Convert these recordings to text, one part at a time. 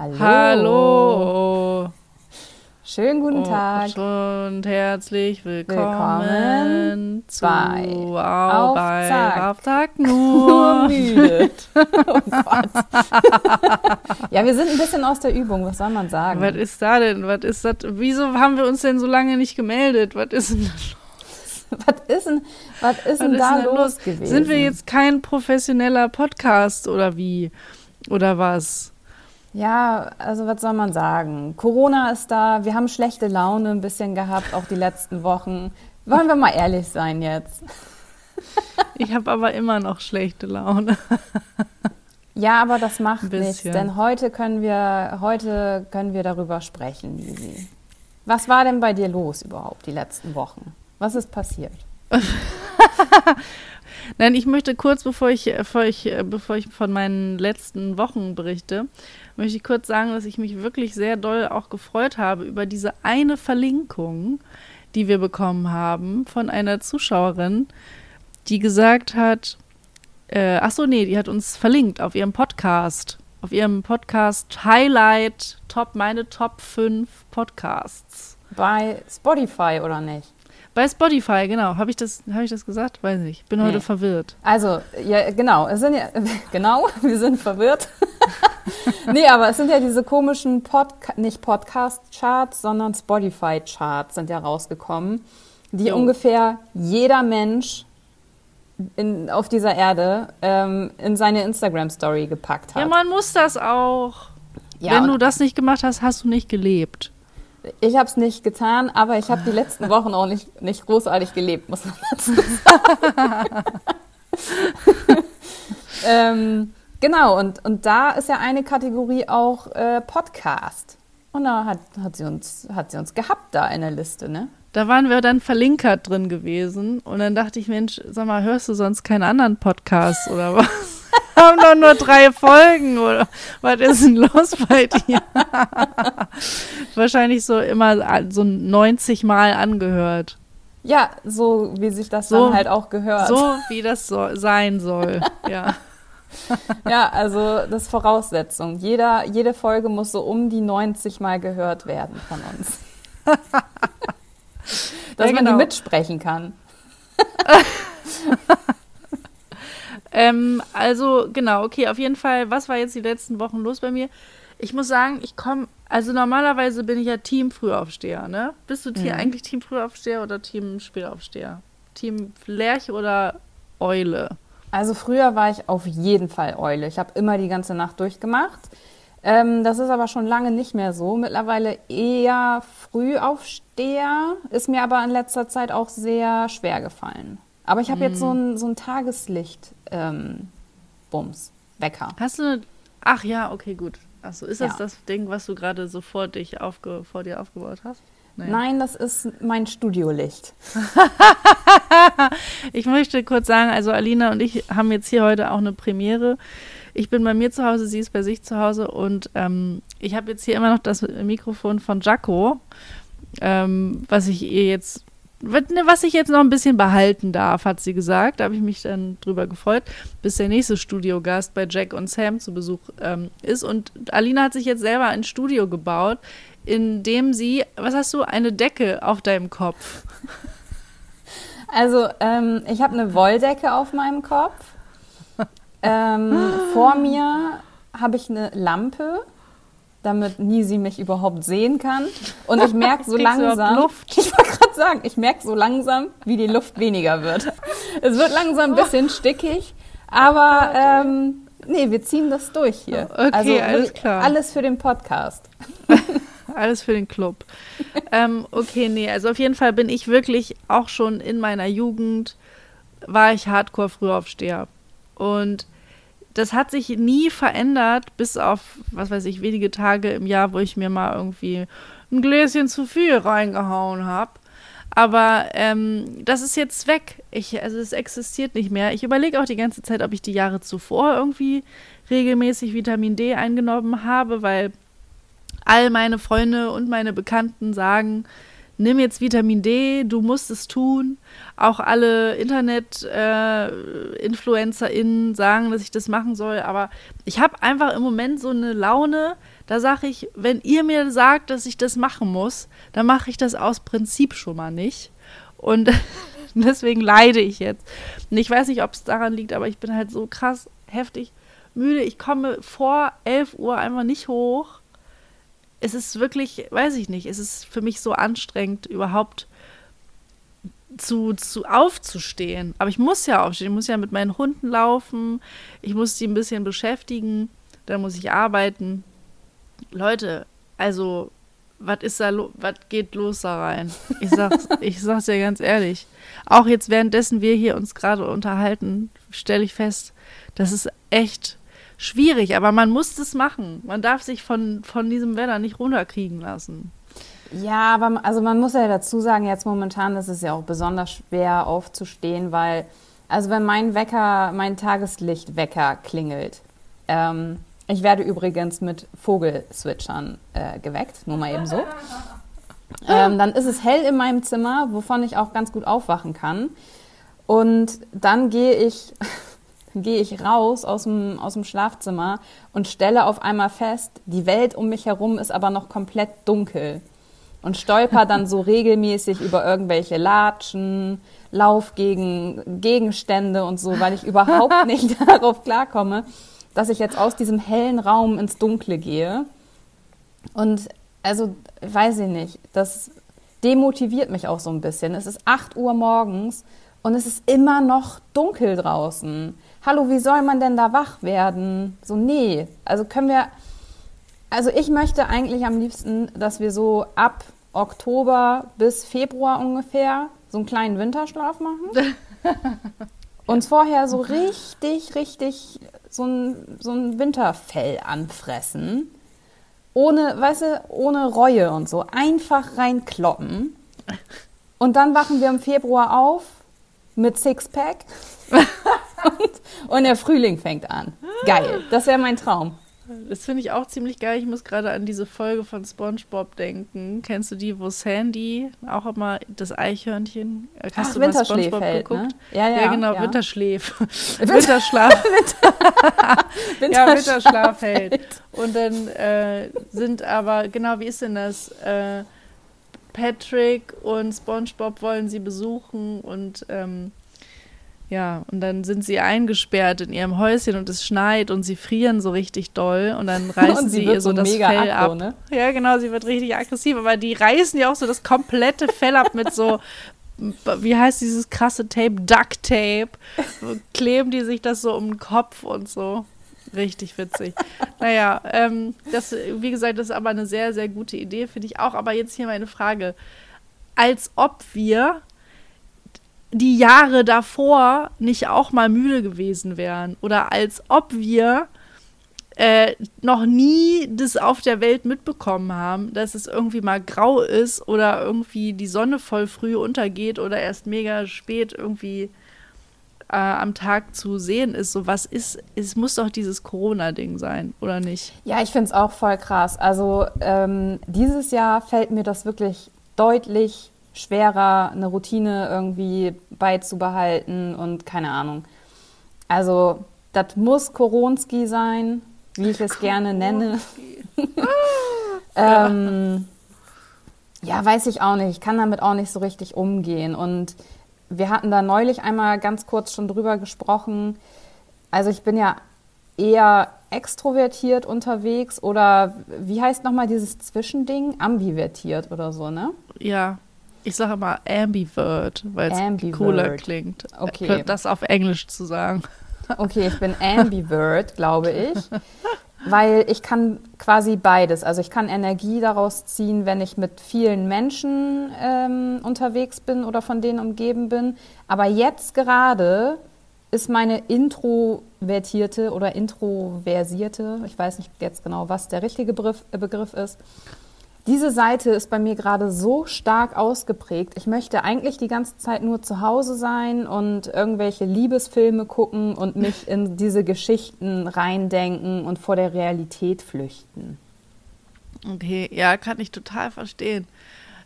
Hallo. Hallo. Schönen guten Oh, Tag. Und herzlich willkommen, Willkommen zu bei Au, bei. Aufzack Nur nur. müde. oh ja, wir sind ein bisschen aus der Übung, was soll man sagen? Was ist da denn? Was ist das? Wieso haben wir uns denn so lange nicht gemeldet? Was ist denn, was ist denn, was ist was denn ist da denn los gewesen? Sind wir jetzt kein professioneller Podcast oder wie? Oder was? Ja, also was soll man sagen? Corona ist da, wir haben schlechte Laune ein bisschen gehabt, auch die letzten Wochen. Wollen wir mal ehrlich sein jetzt? Ich habe aber immer noch schlechte Laune. Ja, aber das macht nichts, denn heute können wir, heute können wir darüber sprechen, Lisi. Was war denn bei dir los überhaupt die letzten Wochen? Was ist passiert? Nein, ich möchte kurz, bevor ich, bevor ich, bevor ich von meinen letzten Wochen berichte, möchte ich kurz sagen, dass ich mich wirklich sehr doll auch gefreut habe über diese eine Verlinkung, die wir bekommen haben von einer Zuschauerin, die gesagt hat, äh, ach so, nee, die hat uns verlinkt auf ihrem Podcast, auf ihrem Podcast Highlight, Top, meine Top 5 Podcasts. Bei Spotify oder nicht? Bei Spotify, genau. Habe ich, das- hab ich das gesagt? Weiß nicht. Bin Nee. heute verwirrt. Also, ja, genau, es sind ja, genau, wir sind verwirrt. nee, aber es sind ja diese komischen Podca nicht Podcast-Charts, sondern Spotify-Charts sind ja rausgekommen, die Jo. ungefähr jeder Mensch in, auf dieser Erde ähm, in seine Instagram-Story gepackt hat. Ja, man muss das auch. Ja, Wenn du das nicht gemacht hast, hast du nicht gelebt. Ich habe es nicht getan, aber ich habe die letzten Wochen auch nicht, nicht großartig gelebt, muss man dazu sagen. ähm, genau, und, und da ist ja eine Kategorie auch äh, Podcast. Und da hat, hat, sie uns, hat sie uns gehabt da in der Liste, ne? Da waren wir dann verlinkert drin gewesen. Und dann dachte ich, Mensch, sag mal, hörst du sonst keinen anderen Podcast oder was? Haben doch nur drei Folgen oder was ist denn los bei dir? Wahrscheinlich so immer so 90 Mal angehört. Ja, so wie sich das So- dann halt auch gehört. So wie das so sein soll. Ja. Ja, also das ist Voraussetzung. Jeder, jede Folge muss so um die 90 Mal gehört werden von uns. Dass Ja, man genau. die mitsprechen kann. Ähm, also, genau, okay, auf jeden Fall, was war jetzt die letzten Wochen los bei mir? Ich muss sagen, ich komme, also normalerweise bin ich ja Team Frühaufsteher, ne? Bist du Mhm. eigentlich Team Frühaufsteher oder Team Spätaufsteher? Team Lerch oder Eule? Also früher war ich auf jeden Fall Eule. Ich habe immer die ganze Nacht durchgemacht. Ähm, das ist aber schon lange nicht mehr so. Mittlerweile eher Frühaufsteher. Ist mir aber in letzter Zeit auch sehr schwer gefallen. Aber ich habe jetzt so ein, so ein Tageslicht ähm, Bums, Wecker. Hast du eine, ach ja, okay, gut. Achso, ist das Ja. das Ding, was du gerade so vor, dich aufge, vor dir aufgebaut hast? Nee. Nein, das ist mein Studiolicht. Ich möchte kurz sagen, also Alina und ich haben jetzt hier heute auch eine Premiere. Ich bin bei mir zu Hause, sie ist bei sich zu Hause und ähm, ich habe jetzt hier immer noch das Mikrofon von Jaco, ähm, was ich ihr jetzt, was ne, was ich jetzt noch ein bisschen behalten darf, hat sie gesagt. Da habe ich mich dann drüber gefreut, bis der nächste Studiogast bei Jack und Sam zu Besuch ähm, ist. Und Alina hat sich jetzt selber ein Studio gebaut, in dem sie, was hast du, eine Decke auf deinem Kopf. Also, ähm, ich habe eine Wolldecke auf meinem Kopf. Ähm, vor mir habe ich eine Lampe, damit Nisi mich überhaupt sehen kann. Und ich merke so langsam, Luft? ich wollte gerade sagen, ich merke so langsam, wie die Luft weniger wird. Es wird langsam ein bisschen stickig, aber ähm, nee, wir ziehen das durch hier. Okay, also alles klar. Alles für den Podcast. Alles für den Club. ähm, okay, nee, also auf jeden Fall bin ich wirklich auch schon in meiner Jugend, war ich hardcore Frühaufsteher. Und das hat sich nie verändert, bis auf, was weiß ich, wenige Tage im Jahr, wo ich mir mal irgendwie ein Gläschen zu viel reingehauen habe. Aber ähm, das ist jetzt weg. Ich, also es existiert nicht mehr. Ich überlege auch die ganze Zeit, ob ich die Jahre zuvor irgendwie regelmäßig Vitamin D eingenommen habe, weil all meine Freunde und meine Bekannten sagen, nimm jetzt Vitamin D, du musst es tun. Auch alle Internet-InfluencerInnen äh, sagen, dass ich das machen soll. Aber ich habe einfach im Moment so eine Laune, da sage ich, wenn ihr mir sagt, dass ich das machen muss, dann mache ich das aus Prinzip schon mal nicht. Und deswegen leide ich jetzt. Und ich weiß nicht, ob es daran liegt, aber ich bin halt so krass heftig müde. Ich komme vor 11 Uhr einfach nicht hoch es ist wirklich, weiß ich nicht, es ist für mich so anstrengend, überhaupt zu, zu aufzustehen. Aber ich muss ja aufstehen. Ich muss ja mit meinen Hunden laufen. Ich muss die ein bisschen beschäftigen. Dann muss ich arbeiten. Leute, also, was ist da was geht los da rein? Ich sag's, ich sag's ja ganz ehrlich. Auch jetzt währenddessen wir hier uns gerade unterhalten, stelle ich fest, das ist echt schwierig, aber man muss es machen. Man darf sich von, von diesem Wetter nicht runterkriegen lassen. Ja, aber also man muss ja dazu sagen, jetzt momentan ist es ja auch besonders schwer aufzustehen, weil, also wenn mein Wecker, mein Tageslichtwecker klingelt, ähm, ich werde übrigens mit Vogelswitchern äh, geweckt, nur mal eben so. Ähm, dann ist es hell in meinem Zimmer, wovon ich auch ganz gut aufwachen kann. Und dann gehe ich gehe ich raus aus dem, aus dem Schlafzimmer und stelle auf einmal fest, die Welt um mich herum ist aber noch komplett dunkel. Und stolper dann so regelmäßig über irgendwelche Latschen, Laufgegenstände und so, weil ich überhaupt nicht darauf klarkomme, dass ich jetzt aus diesem hellen Raum ins Dunkle gehe. Und also, weiß ich nicht, das demotiviert mich auch so ein bisschen. Es ist 8 Uhr morgens und es ist immer noch dunkel draußen hallo, wie soll man denn da wach werden? So, nee. Also können wir, also ich möchte eigentlich am liebsten, dass wir so ab Oktober bis Februar ungefähr so einen kleinen Winterschlaf machen. Uns vorher so richtig, richtig so ein, so ein Winterfell anfressen. Ohne, weißt du, ohne Reue und so. Einfach reinkloppen. Und dann wachen wir im Februar auf mit Sixpack. und, und der Frühling fängt an. Geil. Das wäre mein Traum. Das finde ich auch ziemlich geil. Ich muss gerade an diese Folge von SpongeBob denken. Kennst du die, wo Sandy auch immer das Eichhörnchen? Äh, hast Ach, du mal SpongeBob hält, geguckt? Ne? Ja, ja, ja, genau, ja. Winterschläf. Winterschlaf. Winter ja, Winterschlaf hält. Und dann äh, sind aber, genau, wie ist denn das? Äh, Patrick und SpongeBob wollen sie besuchen und ähm, ja, und dann sind sie eingesperrt in ihrem Häuschen und es schneit und sie frieren so richtig doll und dann reißen und sie, sie ihr so, so das Fell aggro, ab. Ne? Ja, genau, sie wird richtig aggressiv, aber die reißen ja auch so das komplette Fell ab mit so, wie heißt dieses krasse Tape? Duct Tape. Kleben die sich das so um den Kopf und so. Richtig witzig. naja, ähm, das, wie gesagt, das ist aber eine sehr, sehr gute Idee, finde ich auch. Aber jetzt hier meine Frage. Als ob wir die Jahre davor nicht auch mal müde gewesen wären oder als ob wir äh, noch nie das auf der Welt mitbekommen haben, dass es irgendwie mal grau ist oder irgendwie die Sonne voll früh untergeht oder erst mega spät irgendwie äh, am Tag zu sehen ist. So was ist, es muss doch dieses Corona-Ding sein, oder nicht? Ja, ich finde es auch voll krass. Also ähm, dieses Jahr fällt mir das wirklich deutlich schwerer, eine Routine irgendwie beizubehalten und keine Ahnung. Also, das muss Koronski sein, wie ich es gerne nenne. ähm, ja, weiß ich auch nicht. Ich kann damit auch nicht so richtig umgehen. Und wir hatten da neulich einmal ganz kurz schon drüber gesprochen. Also ich bin ja eher extrovertiert unterwegs oder wie heißt nochmal dieses Zwischending? Ambivertiert oder so, ne? Ja. Ich sage immer Ambivert, weil es cooler klingt. Okay. Das auf Englisch zu sagen. Okay, ich bin Ambivert, glaube ich. Weil ich kann quasi beides. Also ich kann Energie daraus ziehen, wenn ich mit vielen Menschen ähm, unterwegs bin oder von denen umgeben bin. Aber jetzt gerade ist meine introvertierte oder introversierte, ich weiß nicht jetzt genau, was der richtige Begriff, Begriff ist, diese Seite ist bei mir gerade so stark ausgeprägt. Ich möchte eigentlich die ganze Zeit nur zu Hause sein und irgendwelche Liebesfilme gucken und mich in diese Geschichten reindenken und vor der Realität flüchten. Okay, ja, kann ich total verstehen.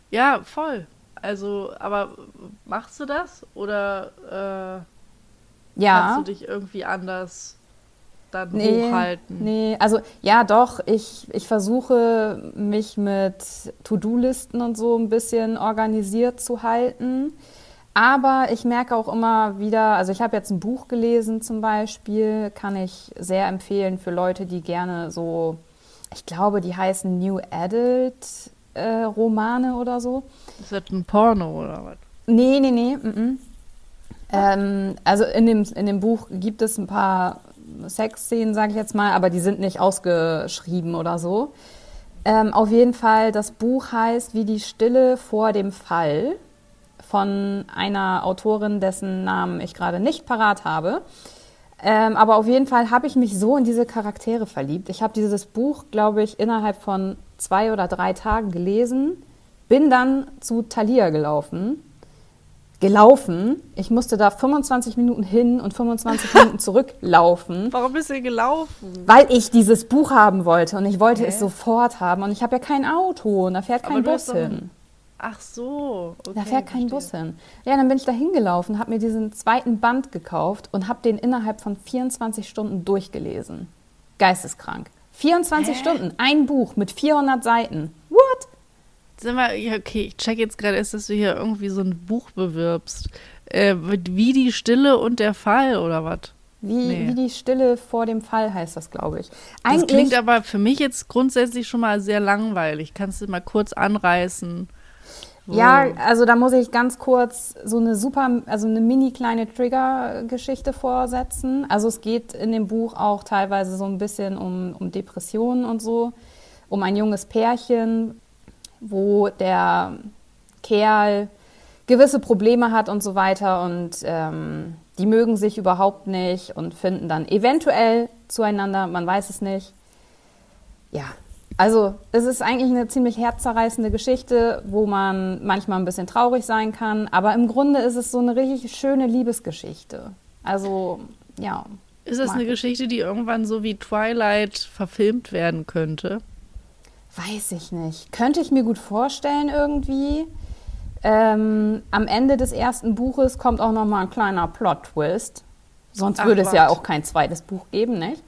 Ja, voll. Also, aber machst du das? Oder äh, Ja. kannst du dich irgendwie anders dann Nee, hochhalten? nee, also ja doch, ich, ich versuche mich mit To-Do-Listen und so ein bisschen organisiert zu halten. Aber ich merke auch immer wieder, also ich habe jetzt ein Buch gelesen zum Beispiel, kann ich sehr empfehlen für Leute, die gerne so, ich glaube, die heißen New Adult äh, Romane oder so. Ist das ein Porno oder was? Nee, nee, nee. Mm -mm. Ähm, also in dem, in dem Buch gibt es ein paar Sexszenen, sage ich jetzt mal, aber die sind nicht ausgeschrieben oder so. Ähm, auf jeden Fall, das Buch heißt Wie die Stille vor dem Fall von einer Autorin, dessen Namen ich gerade nicht parat habe. Ähm, aber auf jeden Fall habe ich mich so in diese Charaktere verliebt. Ich habe dieses Buch, glaube ich, innerhalb von zwei oder drei Tagen gelesen, bin dann zu Thalia gelaufen. Gelaufen. Ich musste da 25 Minuten hin und 25 Minuten zurücklaufen, Warum bist du gelaufen? weil ich dieses Buch haben wollte und ich wollte Hä? es sofort haben und ich habe ja kein Auto und da fährt kein Bus hin. Ach so. Okay, Da fährt kein verstehe. Bus hin. Ja, dann bin ich da hingelaufen, habe mir diesen zweiten Band gekauft und habe den innerhalb von 24 Stunden durchgelesen. Geisteskrank. 24 Hä? Stunden, ein Buch mit 400 Seiten. Sag mal, ja, okay, ich check jetzt gerade erst, dass du hier irgendwie so ein Buch bewirbst. Äh, wie die Stille und der Fall oder was? Wie, Nee. wie die Stille vor dem Fall heißt das, glaube ich. Das Eigentlich, klingt aber für mich jetzt grundsätzlich schon mal sehr langweilig. Kannst du mal kurz anreißen? wo- ja, also da muss ich ganz kurz so eine super, also eine mini kleine Trigger-Geschichte vorsetzen. Also es geht in dem Buch auch teilweise so ein bisschen um, um Depressionen und so, um ein junges Pärchen, wo der Kerl gewisse Probleme hat und so weiter und ähm, die mögen sich überhaupt nicht und finden dann eventuell zueinander, man weiß es nicht. Ja, also es ist eigentlich eine ziemlich herzzerreißende Geschichte, wo man manchmal ein bisschen traurig sein kann, aber im Grunde ist es so eine richtig schöne Liebesgeschichte. Also ja, Ist mag eine ich. Geschichte, die irgendwann so wie Twilight verfilmt werden könnte? Weiß ich nicht. Könnte ich mir gut vorstellen irgendwie. Ähm, am Ende des ersten Buches kommt auch noch mal ein kleiner Plot-Twist. Sonst Ach, würde es ja auch kein zweites Buch geben, nicht?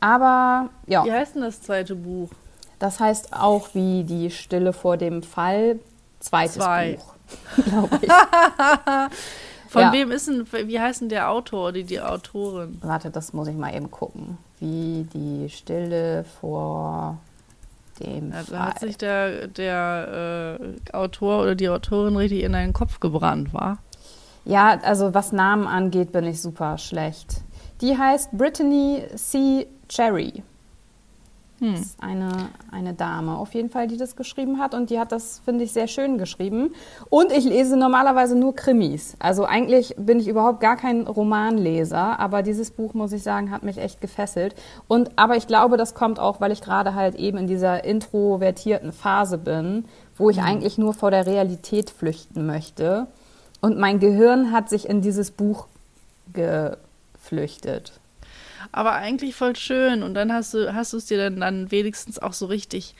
Aber ja, Wie heißt denn das zweite Buch? das heißt auch wie die Stille vor dem Fall. Zweites Zwei. Buch, glaube ich. Von Ja. wem ist denn, wie heißt denn der Autor oder die Autorin? Warte, das muss ich mal eben gucken. Wie die Stille vor dem da Fall. hat sich der, der äh, Autor oder die Autorin richtig in deinen Kopf gebrannt, war? Ja, also was Namen angeht, bin ich super schlecht. Die heißt Brittany C. Cherry. Hm. Das ist eine, eine Dame auf jeden Fall, die das geschrieben hat. Und die hat das, finde ich, sehr schön geschrieben. Und ich lese normalerweise nur Krimis. Also eigentlich bin ich überhaupt gar kein Romanleser. Aber dieses Buch, muss ich sagen, hat mich echt gefesselt. Und, aber ich glaube, das kommt auch, weil ich gerade halt eben in dieser introvertierten Phase bin, wo ich eigentlich nur vor der Realität flüchten möchte. Und mein Gehirn hat sich in dieses Buch geflüchtet. Aber eigentlich voll schön. Und dann hast du hast du es dir dann, dann wenigstens auch so richtig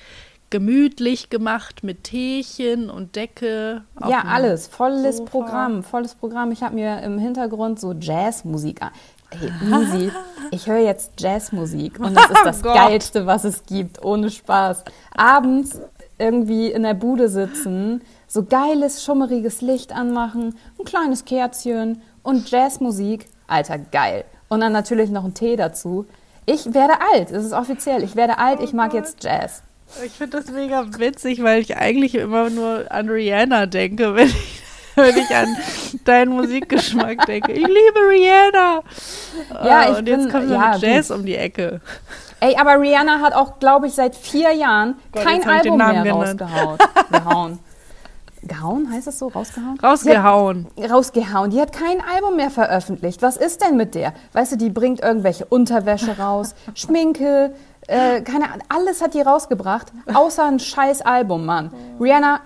gemütlich gemacht mit Teechen und Decke. Ja, alles. Volles Sofa. Programm, volles Programm. Ich habe mir im Hintergrund so Jazzmusik an. Hey, easy. Ich höre jetzt Jazzmusik und das ist das Gott. Geilste, was es gibt, ohne Spaß. Abends irgendwie in der Bude sitzen, so geiles, schummeriges Licht anmachen, ein kleines Kerzchen und Jazzmusik. Alter, geil. Und dann natürlich noch ein Tee dazu. Ich werde alt, es ist offiziell. Ich werde alt, ich mag Gott. jetzt Jazz. Ich finde das mega witzig, weil ich eigentlich immer nur an Rihanna denke, wenn ich, wenn ich an deinen Musikgeschmack denke. Ich liebe Rihanna. Ja, Ah, ich und jetzt bin- kommt so ja, mit Jazz um die Ecke. Ey, aber Rihanna hat auch, glaube ich, seit vier Jahren Gott, kein Album mehr genannt. rausgehauen. Gehauen. Heißt das so? Rausgehauen? Rausgehauen. Die hat, rausgehauen. Die hat kein Album mehr veröffentlicht. Was ist denn mit der? Weißt du, die bringt irgendwelche Unterwäsche raus, Schminke, äh, keine Ahnung. Alles hat die rausgebracht, außer ein scheiß Album, Mann. Rihanna,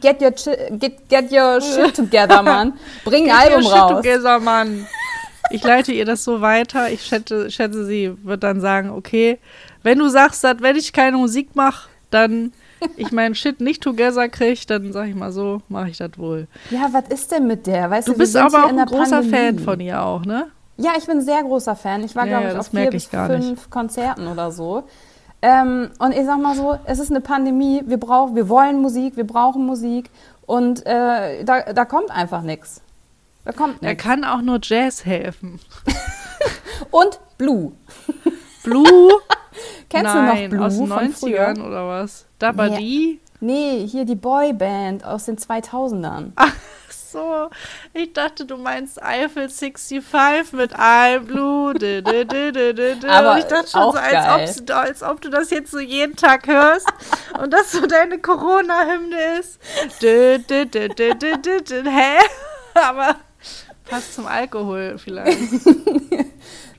get your, get, get your shit together, Mann. Bring ein Album Shit raus. together, Mann. Ich leite ihr das so weiter. Ich schätze, schätze, sie wird dann sagen, okay, wenn du sagst, dass wenn ich keine Musik mache, dann ich meinen Shit nicht together kriege, dann sag ich mal so, mache ich das wohl. Ja, was ist denn mit der? Weißt du, du bist aber auch ein großer Pandemie. Fan von ihr auch, ne? Ja, ich bin ein sehr großer Fan. Ich war, ja, glaube ich, auf vier bis fünf nicht. Konzerten oder so. Ähm, und ich sag mal so, es ist eine Pandemie, wir brauchen, wir wollen Musik, wir brauchen Musik und äh, da, da kommt einfach nichts. Da kommt Er kann auch nur Jazz helfen. und Blue. Blue? Kennst Nein, du noch Blue aus den 90ern oder was? Dabadi? Nee, hier die Boyband aus den 2000ern. Ach so, ich dachte, du meinst Eiffel 65 mit I'm Blue. Dü, dü, dü, Aber ich dachte schon so, als, ob, als ob du das jetzt so jeden Tag hörst und das so deine Corona-Hymne ist. Hä? Aber passt zum Alkohol vielleicht.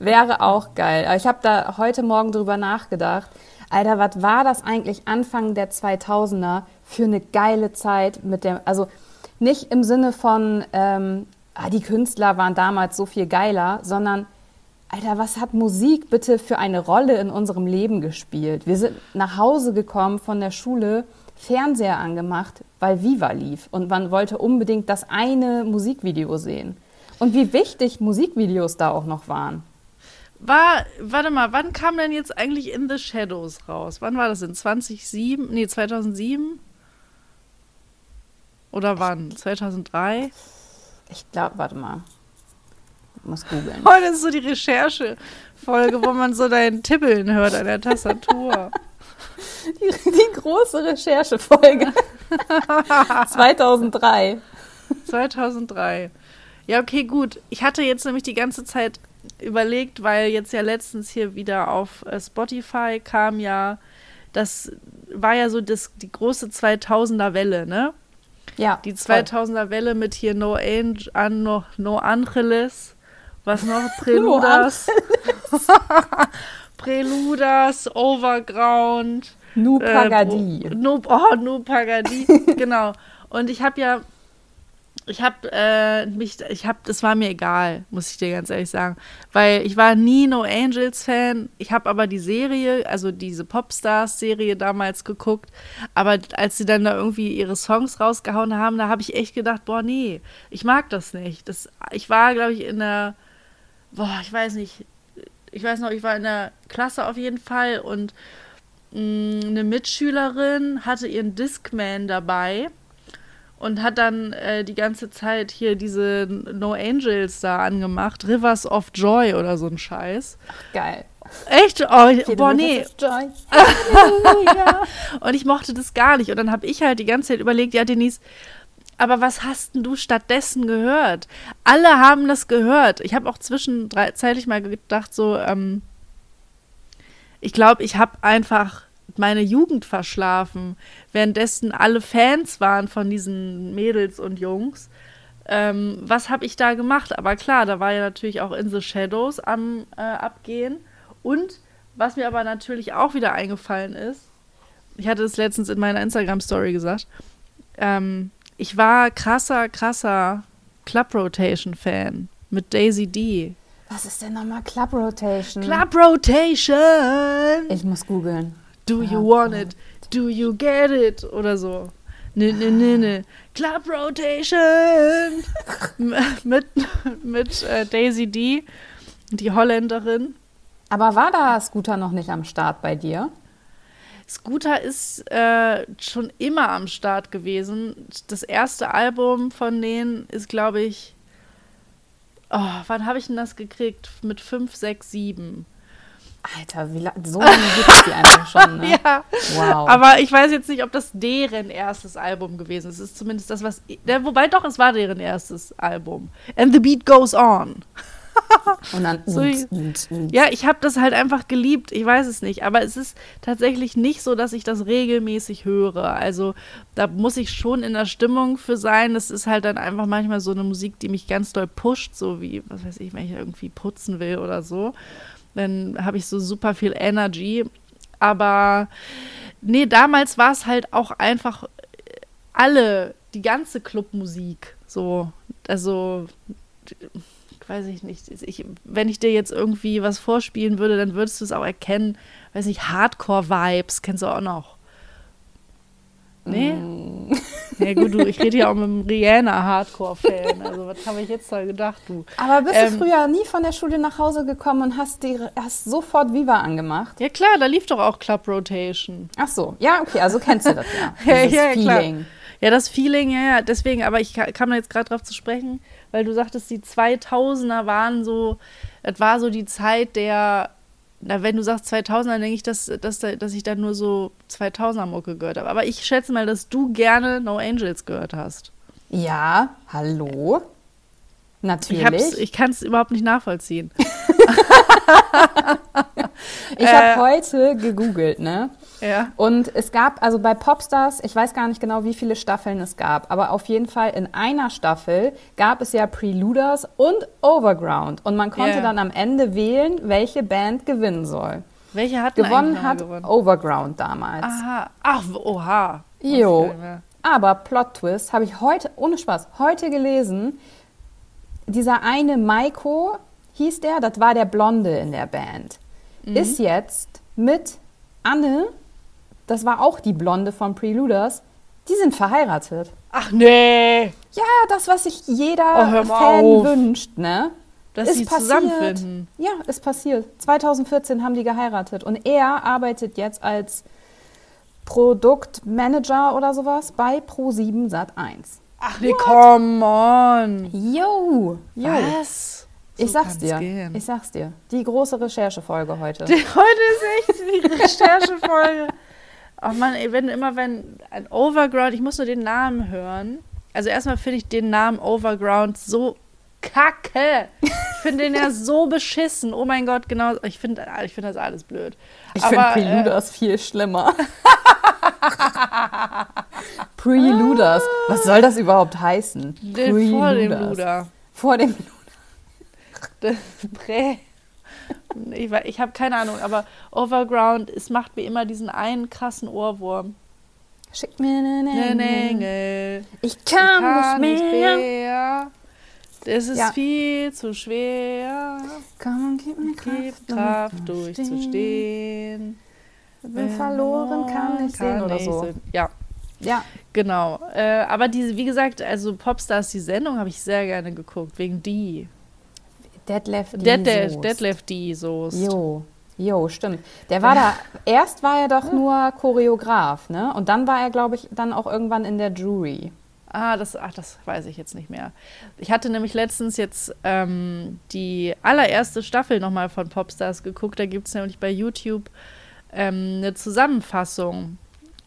Wäre auch geil. Ich habe da heute Morgen drüber nachgedacht. Alter, was war das eigentlich Anfang der 2000er für eine geile Zeit mit dem, also nicht im Sinne von, ähm, ah, die Künstler waren damals so viel geiler, sondern, Alter, was hat Musik bitte für eine Rolle in unserem Leben gespielt? Wir sind nach Hause gekommen von der Schule, Fernseher angemacht, weil Viva lief und man wollte unbedingt das eine Musikvideo sehen. Und wie wichtig Musikvideos da auch noch waren. War, warte mal, wann kam denn jetzt eigentlich In the Shadows raus? Wann war das In 2007? Nee, 2007? Oder wann? 2003? Ich glaube, warte mal. Ich muss googeln. Heute ist so die Recherche-Folge, wo man so dein Tippeln hört an der Tastatur. Die, die große Recherche-Folge. 2003. 2003. Ja, okay, gut. Ich hatte jetzt nämlich die ganze Zeit überlegt, weil jetzt ja letztens hier wieder auf äh, Spotify kam ja, das war ja so das, die große 2000er Welle, ne? Ja. Die 2000er Welle mit hier No, Angel, an, no, no Angeles, was noch? Preludas. Preludas, Overground. Nu Pagadi. Äh, oh, Nu Pagadi, genau. Und ich habe ja ich habe äh, mich, ich habe, das war mir egal, muss ich dir ganz ehrlich sagen, weil ich war nie No Angels Fan. Ich habe aber die Serie, also diese Popstars Serie damals geguckt, aber als sie dann da irgendwie ihre Songs rausgehauen haben, da habe ich echt gedacht, boah nee, ich mag das nicht. Das, ich war, glaube ich, in der, boah, ich weiß nicht, ich weiß noch, ich war in der Klasse auf jeden Fall und mh, mm, eine Mitschülerin hatte ihren Discman dabei und hat dann äh, die ganze Zeit hier diese No Angels da angemacht, Rivers of Joy oder so ein Scheiß. Geil. Echt? Oh, ich, boah, nee. und ich mochte das gar nicht. Und dann habe ich halt die ganze Zeit überlegt, ja, Denise, aber was hast denn du stattdessen gehört? Alle haben das gehört. Ich habe auch zwischenzeitlich mal gedacht, so, ähm, ich glaube, ich habe einfach meine Jugend verschlafen, währenddessen alle Fans waren von diesen Mädels und Jungs. Ähm, was habe ich da gemacht? Aber klar, da war ja natürlich auch In the Shadows am äh, Abgehen. Und was mir aber natürlich auch wieder eingefallen ist, ich hatte es letztens in meiner Instagram-Story gesagt, ähm, ich war krasser, krasser Club Rotation-Fan mit Daisy D. Was ist denn nochmal Club Rotation? Club Rotation! Ich muss googeln. Do you want it? Do you get it? Oder so. Ne, ne, ne, ne. Club Rotation! mit mit äh, Daisy D, die Holländerin. Aber war da Scooter noch nicht am Start bei dir? Scooter ist äh, schon immer am Start gewesen. Das erste Album von denen ist, glaube ich, oh, wann habe ich denn das gekriegt? Mit 5, 6, 7. Alter, wie so lange gibt es die einfach schon, ne? ja. Wow. Aber ich weiß jetzt nicht, ob das deren erstes Album gewesen ist. Es ist zumindest das, was. Wobei doch, es war deren erstes Album. And the beat goes on. Und dann. so, ja, ich habe das halt einfach geliebt. Ich weiß es nicht. Aber es ist tatsächlich nicht so, dass ich das regelmäßig höre. Also da muss ich schon in der Stimmung für sein. Das ist halt dann einfach manchmal so eine Musik, die mich ganz doll pusht. So wie, was weiß ich, wenn ich irgendwie putzen will oder so dann habe ich so super viel Energy. Aber nee, damals war es halt auch einfach alle, die ganze Clubmusik. So, also, weiß ich nicht. Ich, wenn ich dir jetzt irgendwie was vorspielen würde, dann würdest du es auch erkennen. Weiß nicht, Hardcore-Vibes kennst du auch noch. Nee? Mm. Ja gut, du, ich rede ja auch mit einem Rihanna-Hardcore-Fan. Also was habe ich jetzt da gedacht, du? Aber bist ähm, du früher nie von der Schule nach Hause gekommen und hast, die, hast sofort Viva angemacht? Ja klar, da lief doch auch Club Rotation. Ach so, ja okay, also kennst du das ja. ja, ja, Feeling. Klar. Ja, das Feeling, ja, ja, deswegen, aber ich kam da jetzt gerade drauf zu sprechen, weil du sagtest, die 2000er waren so, das war so die Zeit der na, wenn du sagst 2000, dann denke ich, dass, dass, dass ich dann nur so 2000er Mucke gehört habe. Aber ich schätze mal, dass du gerne No Angels gehört hast. Ja, hallo. Natürlich. Ich, ich kann es überhaupt nicht nachvollziehen. ich habe äh, heute gegoogelt, ne? Ja. Und es gab, also bei Popstars, ich weiß gar nicht genau, wie viele Staffeln es gab, aber auf jeden Fall in einer Staffel gab es ja Preluders und Overground. Und man konnte yeah. dann am Ende wählen, welche Band gewinnen soll. Welche hat gewonnen? hat gewonnen? Overground damals. Aha. Ach, oha. Jo. Aber Plot Twist habe ich heute, ohne Spaß, heute gelesen. Dieser eine Maiko hieß der, das war der Blonde in der Band, mhm. ist jetzt mit Anne, das war auch die Blonde von Preluders, die sind verheiratet. Ach nee. Ja, das, was sich jeder oh, Fan auf. wünscht, ne? Dass ist sie passiert. zusammenfinden. Ja, ist passiert. 2014 haben die geheiratet und er arbeitet jetzt als Produktmanager oder sowas bei Pro7 Sat1. Ach nee, come on. Yo, yo. Was? So ich sag's dir. Gehen. Ich sag's dir. Die große Recherchefolge heute. Die, heute ist echt die Recherchefolge. Ach man, wenn immer wenn ein Overground, ich muss nur den Namen hören. Also erstmal finde ich den Namen Overground so kacke. Ich finde den ja so beschissen. Oh mein Gott, genau. Ich finde ich find das alles blöd. Ich finde Preluders äh, viel schlimmer. Preluders. Was soll das überhaupt heißen? Vor dem Luder. Vor dem Luder. Prä. Ich, ich habe keine Ahnung, aber Overground, es macht mir immer diesen einen krassen Ohrwurm. Schick mir einen Engel. Ich kann, ich kann nicht mehr. mehr. Es ist ja. viel zu schwer. Komm und gib mir Kraft, gib Kraft durchzustehen. Bin verloren, kann nicht kann sehen oder so. Sehen. Ja. Ja. Genau. Äh, aber diese, wie gesagt, also Popstars, die Sendung habe ich sehr gerne geguckt, wegen die. Detlef D. Detlef, Detlef D. Soest. Jo. Jo, stimmt. Der war da, erst war er doch nur Choreograf, ne? Und dann war er, glaube ich, dann auch irgendwann in der Jury. Ah, das, ach, das weiß ich jetzt nicht mehr. Ich hatte nämlich letztens jetzt ähm, die allererste Staffel nochmal von Popstars geguckt. Da gibt es nämlich bei YouTube ähm, eine Zusammenfassung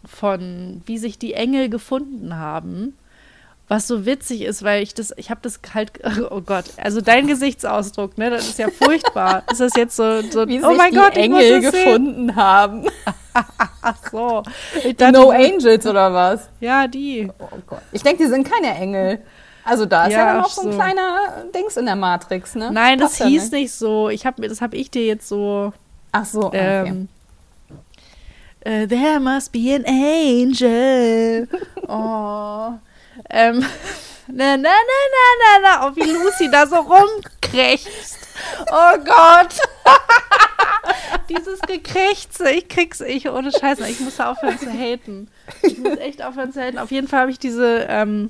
von, wie sich die Engel gefunden haben. Was so witzig ist, weil ich das, ich habe das halt, oh Gott, also dein Gesichtsausdruck, ne, das ist ja furchtbar. ist das jetzt so, so wie oh mein die Gott, Engel gefunden sehen. haben? Ach so. Ich dachte, no Angels oder was? Ja, die. Oh Gott. Ich denke, die sind keine Engel. Also da ist ja, ja dann auch so ein so. kleiner Dings in der Matrix, ne? Nein, das Passt hieß nicht. nicht so. Ich hab, das habe ich dir jetzt so. Ach so, ähm, okay. uh, there must be an angel. oh. Ähm, na, na, na, na, na, na. Oh, wie Lucy da so rumkrächzt. Oh Gott. Dieses Gekrächze, ich krieg's ich ohne Scheiße. Ich muss aufhören zu haten. Ich muss echt aufhören zu haten. Auf jeden Fall habe ich diese, ähm,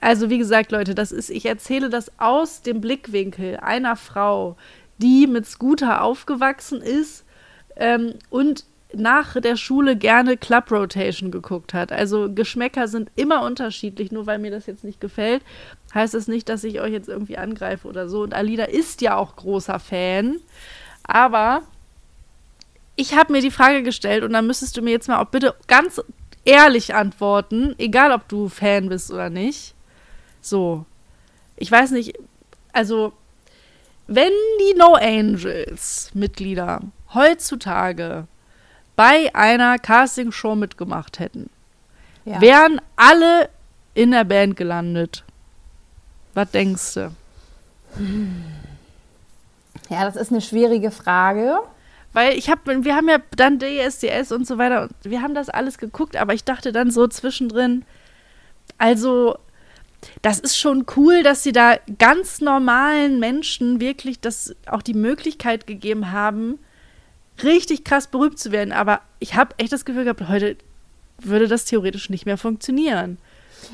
also wie gesagt, Leute, das ist, ich erzähle das aus dem Blickwinkel einer Frau, die mit Scooter aufgewachsen ist ähm, und nach der Schule gerne Club Rotation geguckt hat. Also Geschmäcker sind immer unterschiedlich, nur weil mir das jetzt nicht gefällt, heißt es das nicht, dass ich euch jetzt irgendwie angreife oder so. Und Alida ist ja auch großer Fan. Aber ich habe mir die Frage gestellt und dann müsstest du mir jetzt mal auch bitte ganz ehrlich antworten, egal ob du Fan bist oder nicht. So. Ich weiß nicht, also wenn die No Angels Mitglieder heutzutage bei einer Castingshow mitgemacht hätten, ja. wären alle in der Band gelandet. Was denkst du? Ja, das ist eine schwierige Frage. Weil ich habe, wir haben ja dann DSDS und so weiter und wir haben das alles geguckt, aber ich dachte dann so zwischendrin, also das ist schon cool, dass sie da ganz normalen Menschen wirklich das auch die Möglichkeit gegeben haben, richtig krass berühmt zu werden. Aber ich habe echt das Gefühl gehabt, heute, würde das theoretisch nicht mehr funktionieren.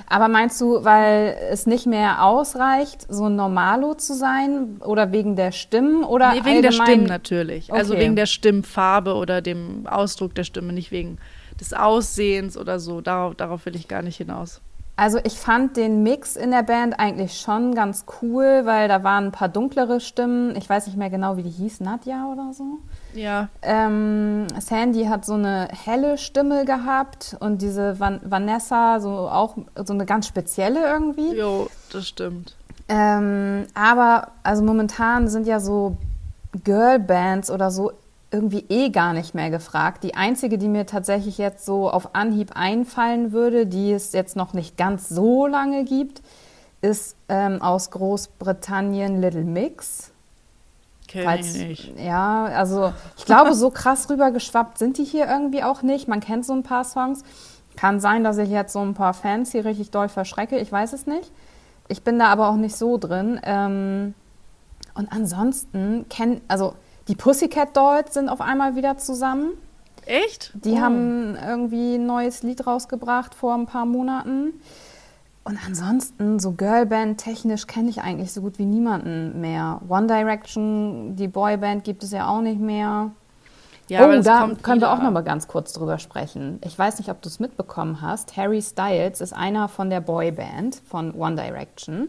Aber meinst du, weil es nicht mehr ausreicht, so ein Normalo zu sein oder wegen der Stimmen oder nee, wegen allgemein? der Stimmen natürlich. Also okay. Also wegen der Stimmfarbe oder dem Ausdruck der Stimme, nicht wegen des Aussehens oder so. Darauf, darauf will ich gar nicht hinaus. Also ich fand den Mix in der Band eigentlich schon ganz cool, weil da waren ein paar dunklere Stimmen. Ich weiß nicht mehr genau, wie die hieß, Nadja oder so. Ja. Ähm, Sandy hat so eine helle Stimme gehabt und diese Van Vanessa so auch so eine ganz spezielle irgendwie. Jo, das stimmt. Ähm, aber also momentan sind ja so Girlbands oder so irgendwie eh gar nicht mehr gefragt. Die einzige, die mir tatsächlich jetzt so auf Anhieb einfallen würde, die es jetzt noch nicht ganz so lange gibt, ist ähm, aus Großbritannien Little Mix. Kenn ich nicht. Ja, also ich glaube, so krass rübergeschwappt sind die hier irgendwie auch nicht. Man kennt so ein paar Songs. Kann sein, dass ich jetzt so ein paar Fans hier richtig doll verschrecke. Ich weiß es nicht. Ich bin da aber auch nicht so drin. Ähm, und ansonsten kennen, also die Pussycat Dolls sind auf einmal wieder zusammen. Echt? Die oh. haben irgendwie ein neues Lied rausgebracht vor ein paar Monaten. Und ansonsten, so Girlband technisch kenne ich eigentlich so gut wie niemanden mehr. One Direction, die Boyband gibt es ja auch nicht mehr. Ja, oh, da können wir auch noch mal ganz kurz drüber sprechen. Ich weiß nicht, ob du es mitbekommen hast. Harry Styles ist einer von der Boyband von One Direction.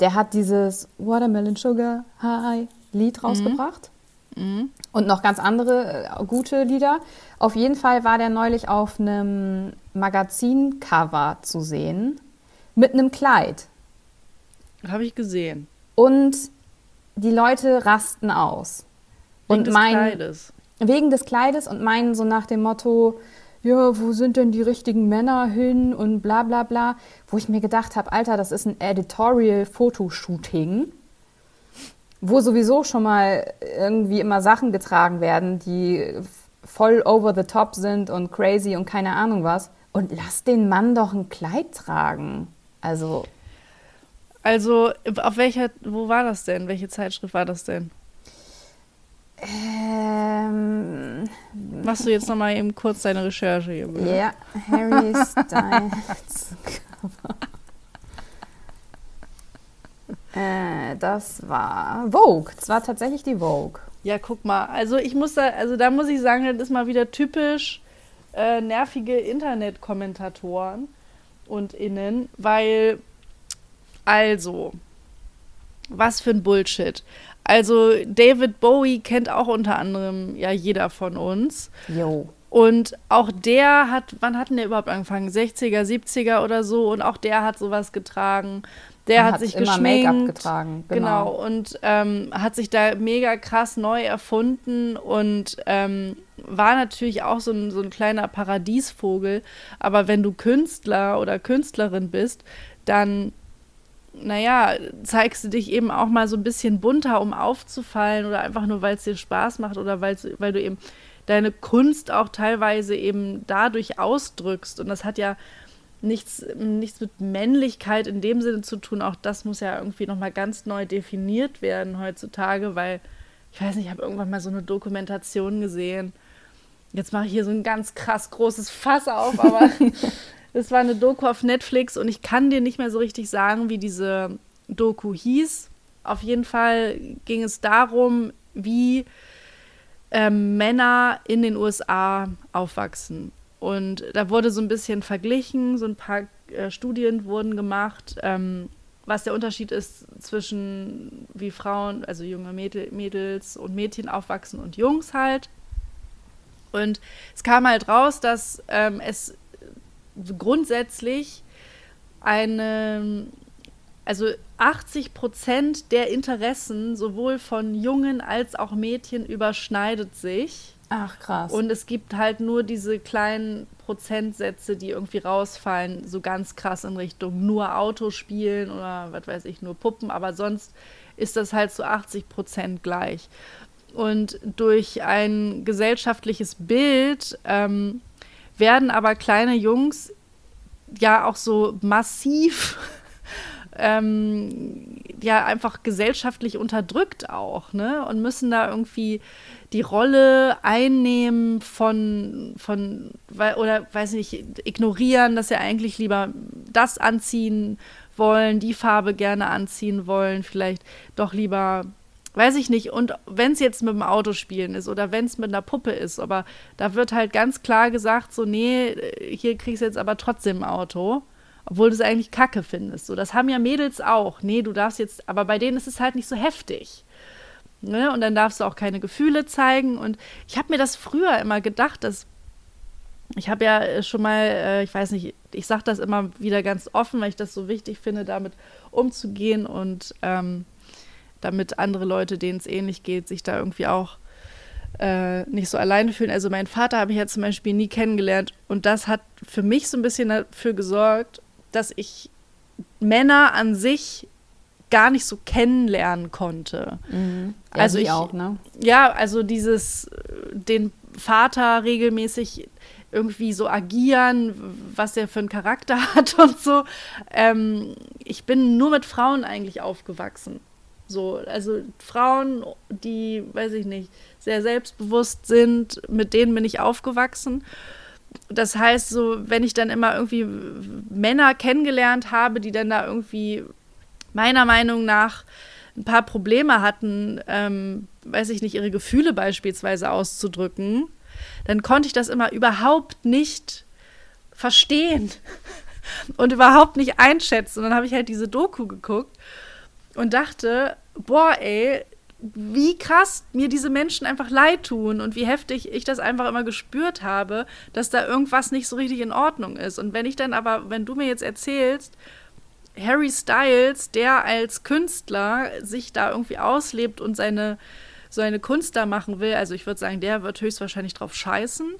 Der hat dieses Watermelon Sugar High Lied mhm. rausgebracht. Mhm. Und noch ganz andere äh, gute Lieder. Auf jeden Fall war der neulich auf einem Magazincover zu sehen mit einem Kleid. Habe ich gesehen. Und die Leute rasten aus. Wegen und des meinen, Kleides. Wegen des Kleides und meinen so nach dem Motto, ja, wo sind denn die richtigen Männer hin und bla bla bla. Wo ich mir gedacht habe, Alter, das ist ein Editorial-Fotoshooting, wo sowieso schon mal irgendwie immer Sachen getragen werden, die voll over the top sind und crazy und keine Ahnung was. Und lass den Mann doch ein Kleid tragen. Also. Also, auf welcher, wo war das denn? Welche Zeitschrift war das denn? Ähm, Machst du jetzt nochmal eben kurz deine Recherche hier, bitte? Ja, Harry Styles äh, das war Vogue. Das war tatsächlich die Vogue. Ja, guck mal. Also ich muss da, also da muss ich sagen, das ist mal wieder typisch äh, nervige Internetkommentatoren und innen, weil, also, was für ein Bullshit. Also, David Bowie kennt auch unter anderem ja jeder von uns. Jo. Und auch der hat, wann hat denn der überhaupt angefangen? 60er, 70er oder so. Und auch der hat sowas getragen. Der hat, hat, sich immer geschminkt. getragen. Genau. genau. Und ähm, hat sich da mega krass neu erfunden und ähm, war natürlich auch so ein, so ein kleiner Paradiesvogel. Aber wenn du Künstler oder Künstlerin bist, dann, naja, zeigst du dich eben auch mal so ein bisschen bunter, um aufzufallen oder einfach nur, weil es dir Spaß macht oder weil du eben deine Kunst auch teilweise eben dadurch ausdrückst. Und das hat ja nichts, nichts mit Männlichkeit in dem Sinne zu tun. Auch das muss ja irgendwie nochmal ganz neu definiert werden heutzutage, weil ich weiß nicht, ich habe irgendwann mal so eine Dokumentation gesehen Jetzt mache ich hier so ein ganz krass großes Fass auf, aber es war eine Doku auf Netflix und ich kann dir nicht mehr so richtig sagen, wie diese Doku hieß. Auf jeden Fall ging es darum, wie ähm, Männer in den USA aufwachsen. Und da wurde so ein bisschen verglichen, so ein paar äh, Studien wurden gemacht, ähm, was der Unterschied ist zwischen wie Frauen, also junge Mädels und Mädchen aufwachsen und Jungs halt. Und es kam halt raus, dass ähm, es grundsätzlich eine, also 80 Prozent der Interessen sowohl von Jungen als auch Mädchen überschneidet sich. Ach krass. Und es gibt halt nur diese kleinen Prozentsätze, die irgendwie rausfallen, so ganz krass in Richtung nur Autospielen oder was weiß ich, nur Puppen, aber sonst ist das halt zu so 80 Prozent gleich. Und durch ein gesellschaftliches Bild ähm, werden aber kleine Jungs ja auch so massiv ähm, ja einfach gesellschaftlich unterdrückt auch, ne? Und müssen da irgendwie die Rolle einnehmen von, von oder weiß nicht, ignorieren, dass sie eigentlich lieber das anziehen wollen, die Farbe gerne anziehen wollen, vielleicht doch lieber weiß ich nicht. Und wenn es jetzt mit dem Autospielen ist oder wenn es mit einer Puppe ist, aber da wird halt ganz klar gesagt, so, nee, hier kriegst du jetzt aber trotzdem ein Auto, obwohl du es eigentlich kacke findest. So, das haben ja Mädels auch. Nee, du darfst jetzt, aber bei denen ist es halt nicht so heftig. Ne? Und dann darfst du auch keine Gefühle zeigen. Und ich habe mir das früher immer gedacht, dass ich habe ja schon mal, äh, ich weiß nicht, ich sage das immer wieder ganz offen, weil ich das so wichtig finde, damit umzugehen und ähm, damit andere Leute, denen es ähnlich geht, sich da irgendwie auch äh, nicht so alleine fühlen. Also mein Vater habe ich ja zum Beispiel nie kennengelernt und das hat für mich so ein bisschen dafür gesorgt, dass ich Männer an sich gar nicht so kennenlernen konnte. Mhm. Ja, also ich auch, ne? Ja, also dieses den Vater regelmäßig irgendwie so agieren, was der für einen Charakter hat und so. Ähm, ich bin nur mit Frauen eigentlich aufgewachsen. So, also Frauen, die, weiß ich nicht, sehr selbstbewusst sind, mit denen bin ich aufgewachsen. Das heißt, so, wenn ich dann immer irgendwie Männer kennengelernt habe, die dann da irgendwie meiner Meinung nach ein paar Probleme hatten, ähm, weiß ich nicht, ihre Gefühle beispielsweise auszudrücken, dann konnte ich das immer überhaupt nicht verstehen und überhaupt nicht einschätzen. Und dann habe ich halt diese Doku geguckt und dachte, boah, ey, wie krass mir diese Menschen einfach leid tun und wie heftig ich das einfach immer gespürt habe, dass da irgendwas nicht so richtig in Ordnung ist. Und wenn ich dann aber, wenn du mir jetzt erzählst, Harry Styles, der als Künstler sich da irgendwie auslebt und seine, seine Kunst da machen will, also ich würde sagen, der wird höchstwahrscheinlich drauf scheißen.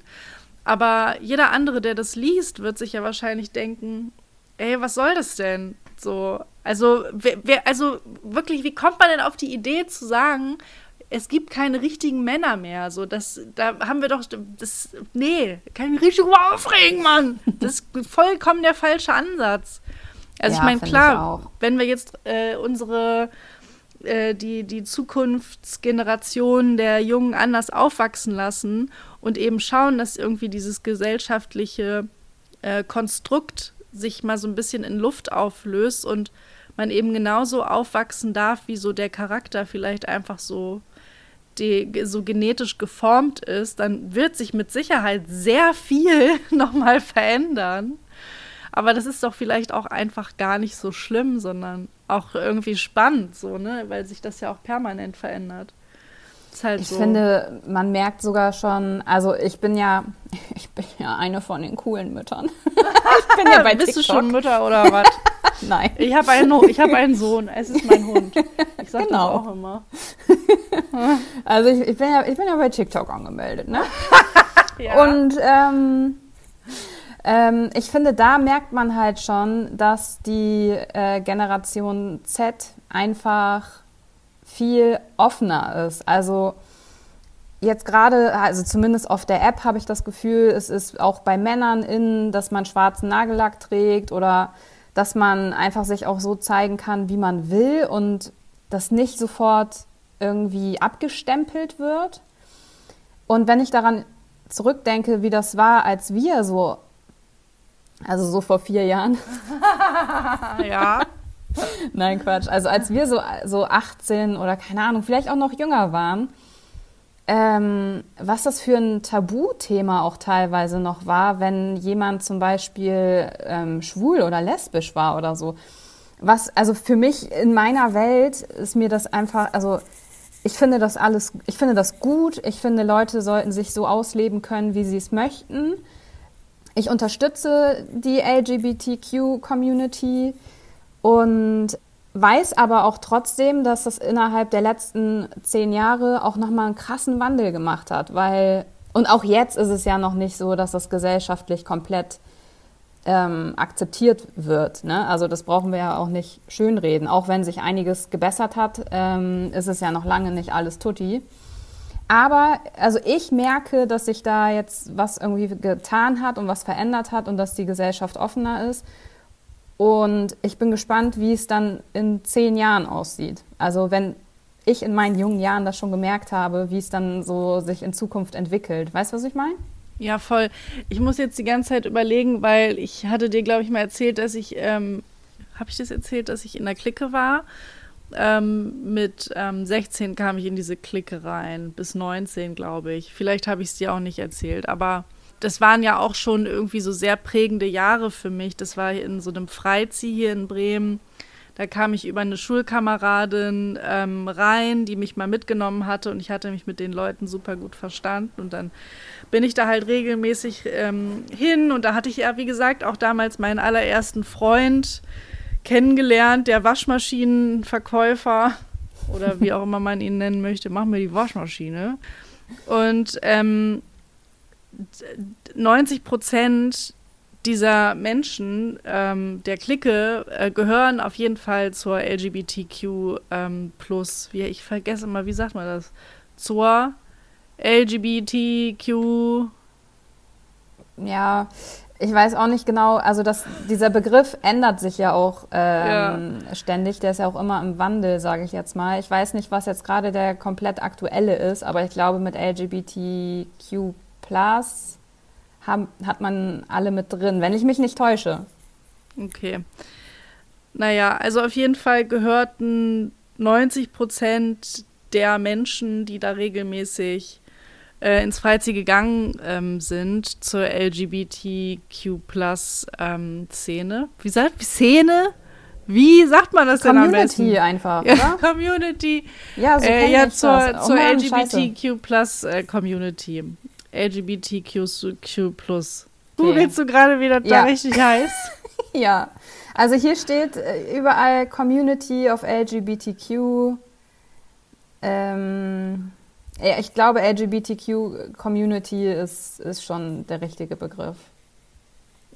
Aber jeder andere, der das liest, wird sich ja wahrscheinlich denken, ey, was soll das denn? So, also, wer, wer, also wirklich, wie kommt man denn auf die Idee zu sagen, es gibt keine richtigen Männer mehr. So, das, da haben wir doch, das, nee, kann ich mich richtig aufregen, Mann. Das ist vollkommen der falsche Ansatz. Also ja, ich meine, klar, ich wenn wir jetzt äh, unsere, äh, die, die Zukunftsgeneration der Jungen anders aufwachsen lassen und eben schauen, dass irgendwie dieses gesellschaftliche äh, Konstrukt sich mal so ein bisschen in Luft auflöst und man eben genauso aufwachsen darf, wie so der Charakter vielleicht einfach so, die, so genetisch geformt ist, dann wird sich mit Sicherheit sehr viel nochmal verändern. Aber das ist doch vielleicht auch einfach gar nicht so schlimm, sondern auch irgendwie spannend, so, ne? Weil sich das ja auch permanent verändert. Halt ich so. finde, man merkt sogar schon, also ich bin ja, ich bin ja eine von den coolen Müttern. ich bin ja bei Bist TikTok. du schon Mutter oder was? Nein. Ich habe einen, hab einen Sohn, es ist mein Hund. Ich sage genau. das auch immer. also ich, ich, bin ja, ich bin ja bei TikTok angemeldet, ne? ja. Und ähm, ähm, ich finde, da merkt man halt schon, dass die äh, Generation Z einfach viel offener ist. Also jetzt gerade, also zumindest auf der App habe ich das Gefühl, es ist auch bei Männern in, dass man schwarzen Nagellack trägt oder dass man einfach sich auch so zeigen kann, wie man will und das nicht sofort irgendwie abgestempelt wird. Und wenn ich daran zurückdenke, wie das war, als wir so, also so vor vier Jahren. ja. Nein, Quatsch. Also als wir so, so 18 oder keine Ahnung, vielleicht auch noch jünger waren, ähm, was das für ein Tabuthema auch teilweise noch war, wenn jemand zum Beispiel ähm, schwul oder lesbisch war oder so. Was, also für mich in meiner Welt ist mir das einfach, also ich finde das alles, ich finde das gut. Ich finde, Leute sollten sich so ausleben können, wie sie es möchten. Ich unterstütze die LGBTQ-Community und weiß aber auch trotzdem, dass das innerhalb der letzten zehn Jahre auch nochmal einen krassen Wandel gemacht hat, weil, und auch jetzt ist es ja noch nicht so, dass das gesellschaftlich komplett ähm, akzeptiert wird. Ne? Also das brauchen wir ja auch nicht schönreden. Auch wenn sich einiges gebessert hat, ähm, ist es ja noch lange nicht alles tutti. Aber also ich merke, dass sich da jetzt was irgendwie getan hat und was verändert hat und dass die Gesellschaft offener ist. Und ich bin gespannt, wie es dann in zehn Jahren aussieht. Also wenn ich in meinen jungen Jahren das schon gemerkt habe, wie es dann so sich in Zukunft entwickelt. Weißt du, was ich meine? Ja, voll. Ich muss jetzt die ganze Zeit überlegen, weil ich hatte dir, glaube ich, mal erzählt, dass ich, ähm, habe ich das erzählt, dass ich in der Clique war? Ähm, mit ähm, 16 kam ich in diese Clique rein, bis 19, glaube ich. Vielleicht habe ich es dir auch nicht erzählt, aber das waren ja auch schon irgendwie so sehr prägende Jahre für mich. Das war in so einem Freizieh hier in Bremen. Da kam ich über eine Schulkameradin ähm, rein, die mich mal mitgenommen hatte und ich hatte mich mit den Leuten super gut verstanden. Und dann bin ich da halt regelmäßig ähm, hin und da hatte ich ja, wie gesagt, auch damals meinen allerersten Freund kennengelernt, der Waschmaschinenverkäufer oder wie auch immer man ihn nennen möchte, mach mir die Waschmaschine. Und ähm, 90 Prozent dieser Menschen, ähm, der Clique, äh, gehören auf jeden Fall zur LGBTQ ähm, plus, wie ich vergesse immer, wie sagt man das? Zur LGBTQ. Ja, ich weiß auch nicht genau, also das, dieser Begriff ändert sich ja auch ähm, ja. ständig, der ist ja auch immer im Wandel, sage ich jetzt mal. Ich weiß nicht, was jetzt gerade der komplett aktuelle ist, aber ich glaube mit LGBTQ plus haben, hat man alle mit drin, wenn ich mich nicht täusche. Okay. Naja, also auf jeden Fall gehörten 90 Prozent der Menschen, die da regelmäßig äh, ins Freizeit gegangen ähm, sind, zur LGBTQ-Plus-Szene. Ähm, Wie sagt Szene? Wie sagt man das Community denn am besten? Community einfach, ja, Community. Ja, so äh, ja, zur, zur LGBTQ-Plus-Community. Äh, LGBTQ plus. Du okay. du gerade wieder da richtig heiß? ja. Also hier steht äh, überall Community of LGBTQ. Ähm, ja, ich glaube, LGBTQ Community ist, ist schon der richtige Begriff.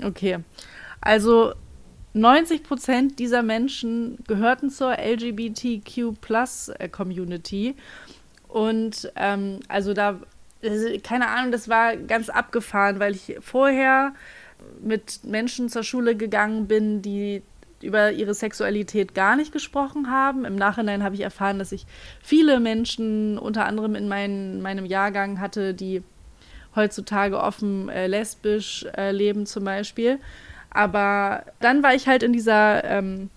Okay. Also 90 Prozent dieser Menschen gehörten zur LGBTQ Plus äh, Community. Und ähm, also da keine Ahnung, das war ganz abgefahren, weil ich vorher mit Menschen zur Schule gegangen bin, die über ihre Sexualität gar nicht gesprochen haben. Im Nachhinein habe ich erfahren, dass ich viele Menschen, unter anderem in mein, meinem Jahrgang, hatte, die heutzutage offen äh, lesbisch äh, leben zum Beispiel. Aber dann war ich halt in dieser ähm,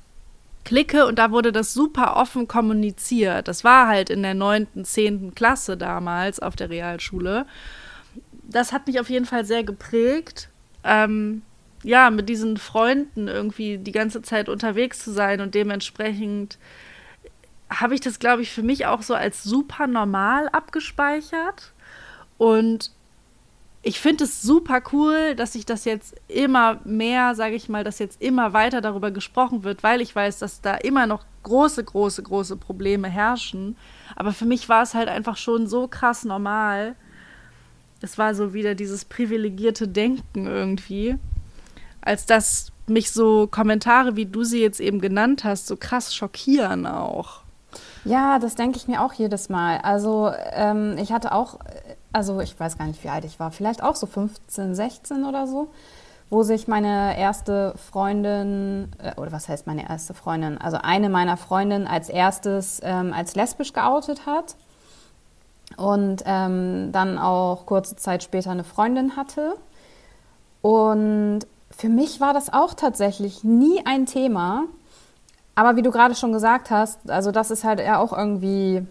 Clique und da wurde das super offen kommuniziert. Das war halt in der neunten, zehnten Klasse damals auf der Realschule. Das hat mich auf jeden Fall sehr geprägt. Ähm, ja, mit diesen Freunden irgendwie die ganze Zeit unterwegs zu sein und dementsprechend habe ich das, glaube ich, für mich auch so als super normal abgespeichert. Und ich finde es super cool, dass sich das jetzt immer mehr, sage ich mal, dass jetzt immer weiter darüber gesprochen wird, weil ich weiß, dass da immer noch große, große, große Probleme herrschen. Aber für mich war es halt einfach schon so krass normal. Es war so wieder dieses privilegierte Denken irgendwie, als dass mich so Kommentare, wie du sie jetzt eben genannt hast, so krass schockieren auch. Ja, das denke ich mir auch jedes Mal. Also ähm, ich hatte auch also ich weiß gar nicht, wie alt ich war, vielleicht auch so 15, 16 oder so, wo sich meine erste Freundin, äh, oder was heißt meine erste Freundin, also eine meiner Freundinnen als erstes ähm, als lesbisch geoutet hat und ähm, dann auch kurze Zeit später eine Freundin hatte. Und für mich war das auch tatsächlich nie ein Thema. Aber wie du gerade schon gesagt hast, also das ist halt ja auch irgendwie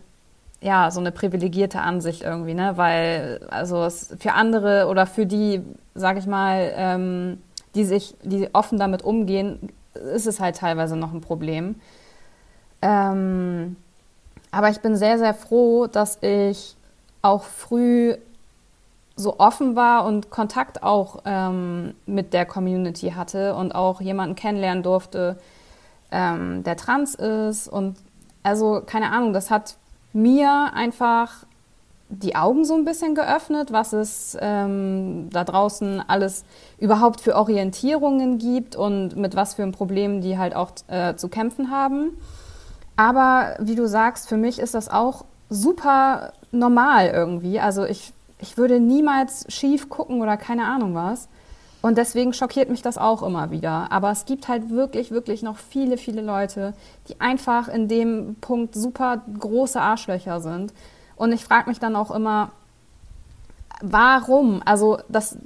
ja, so eine privilegierte Ansicht irgendwie, ne? Weil, also für andere oder für die, sag ich mal, ähm, die sich, die offen damit umgehen, ist es halt teilweise noch ein Problem. Ähm, aber ich bin sehr, sehr froh, dass ich auch früh so offen war und Kontakt auch ähm, mit der Community hatte und auch jemanden kennenlernen durfte, ähm, der trans ist. Und also, keine Ahnung, das hat mir einfach die Augen so ein bisschen geöffnet, was es ähm, da draußen alles überhaupt für Orientierungen gibt und mit was für Problemen die halt auch äh, zu kämpfen haben. Aber wie du sagst, für mich ist das auch super normal irgendwie. Also ich, ich würde niemals schief gucken oder keine Ahnung was. Und deswegen schockiert mich das auch immer wieder. Aber es gibt halt wirklich, wirklich noch viele, viele Leute, die einfach in dem Punkt super große Arschlöcher sind. Und ich frage mich dann auch immer, warum? Also das,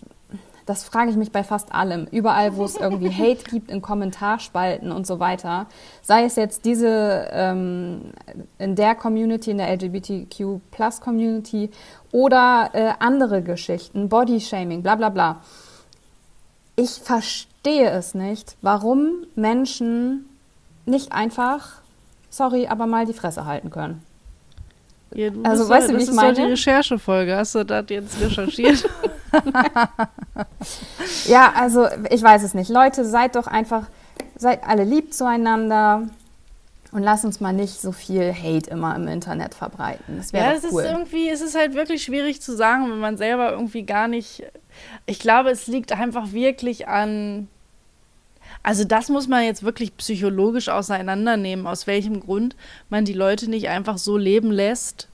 das frage ich mich bei fast allem. Überall, wo es irgendwie Hate gibt in Kommentarspalten und so weiter. Sei es jetzt diese ähm, in der Community, in der LGBTQ-Plus-Community oder äh, andere Geschichten, Bodyshaming, bla bla bla ich verstehe es nicht, warum Menschen nicht einfach, sorry, aber mal die Fresse halten können. Ja, also, weißt du, wie ich meine? Das ist die Recherchefolge. Hast du das jetzt recherchiert? ja, also, ich weiß es nicht. Leute, seid doch einfach, seid alle lieb zueinander und lass uns mal nicht so viel Hate immer im Internet verbreiten. Das wäre ja, es cool. ist irgendwie, es ist halt wirklich schwierig zu sagen, wenn man selber irgendwie gar nicht ich glaube, es liegt einfach wirklich an. Also das muss man jetzt wirklich psychologisch auseinandernehmen, aus welchem Grund man die Leute nicht einfach so leben lässt,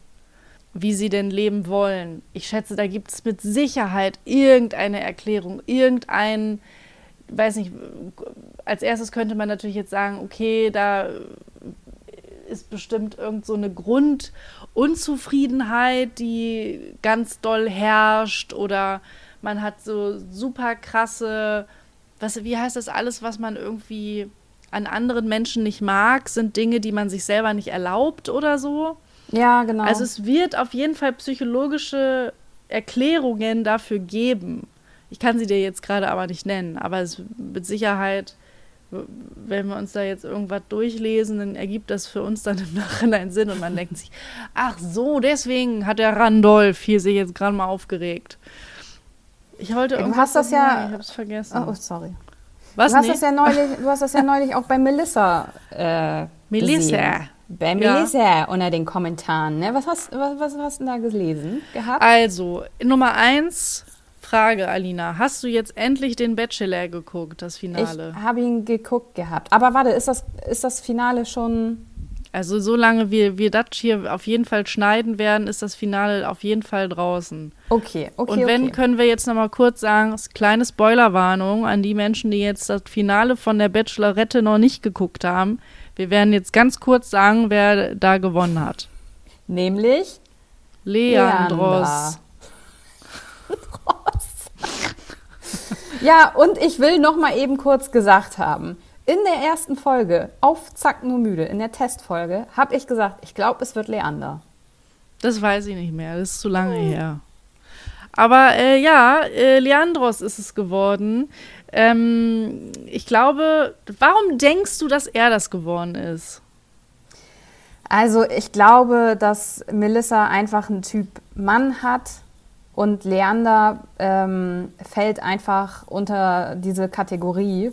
wie sie denn leben wollen. Ich schätze, da gibt es mit Sicherheit irgendeine Erklärung, irgendein, weiß nicht, als erstes könnte man natürlich jetzt sagen, okay, da ist bestimmt irgend so eine Grundunzufriedenheit, die ganz doll herrscht oder man hat so super krasse, was, wie heißt das alles, was man irgendwie an anderen Menschen nicht mag, sind Dinge, die man sich selber nicht erlaubt oder so. Ja, genau. Also es wird auf jeden Fall psychologische Erklärungen dafür geben. Ich kann sie dir jetzt gerade aber nicht nennen, aber es mit Sicherheit, wenn wir uns da jetzt irgendwas durchlesen, dann ergibt das für uns dann im Nachhinein Sinn und man denkt sich, ach so, deswegen hat der Randolph hier sich jetzt gerade mal aufgeregt. Ich wollte Du hast das ja. Ich hab's vergessen. Oh, sorry. Was? Du hast, nee? das ja neulich, du hast das ja neulich auch bei Melissa. Äh, Melissa. Gesehen. Bei Melissa ja. unter den Kommentaren. Ne? Was, hast, was, was hast du da gelesen gehabt? Also, Nummer eins, Frage, Alina. Hast du jetzt endlich den Bachelor geguckt, das Finale? Ich habe ihn geguckt gehabt. Aber warte, ist das, ist das Finale schon also solange wir, wir das hier auf jeden Fall schneiden werden, ist das Finale auf jeden Fall draußen. Okay, okay. Und wenn, okay. können wir jetzt nochmal kurz sagen, kleine Spoilerwarnung an die Menschen, die jetzt das Finale von der Bachelorette noch nicht geguckt haben. Wir werden jetzt ganz kurz sagen, wer da gewonnen hat. Nämlich Leandros. ja, und ich will noch mal eben kurz gesagt haben, in der ersten Folge, auf Zack nur müde, in der Testfolge, habe ich gesagt, ich glaube, es wird Leander. Das weiß ich nicht mehr, das ist zu lange hm. her. Aber äh, ja, äh, Leandros ist es geworden. Ähm, ich glaube, warum denkst du, dass er das geworden ist? Also ich glaube, dass Melissa einfach einen Typ Mann hat und Leander ähm, fällt einfach unter diese Kategorie.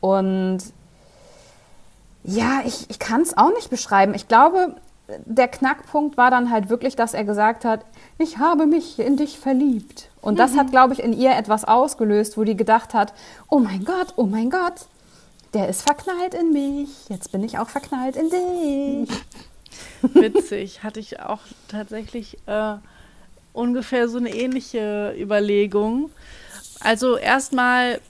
Und ja, ich, ich kann es auch nicht beschreiben. Ich glaube, der Knackpunkt war dann halt wirklich, dass er gesagt hat, ich habe mich in dich verliebt. Und mhm. das hat, glaube ich, in ihr etwas ausgelöst, wo die gedacht hat, oh mein Gott, oh mein Gott, der ist verknallt in mich, jetzt bin ich auch verknallt in dich. Witzig, hatte ich auch tatsächlich äh, ungefähr so eine ähnliche Überlegung. Also erstmal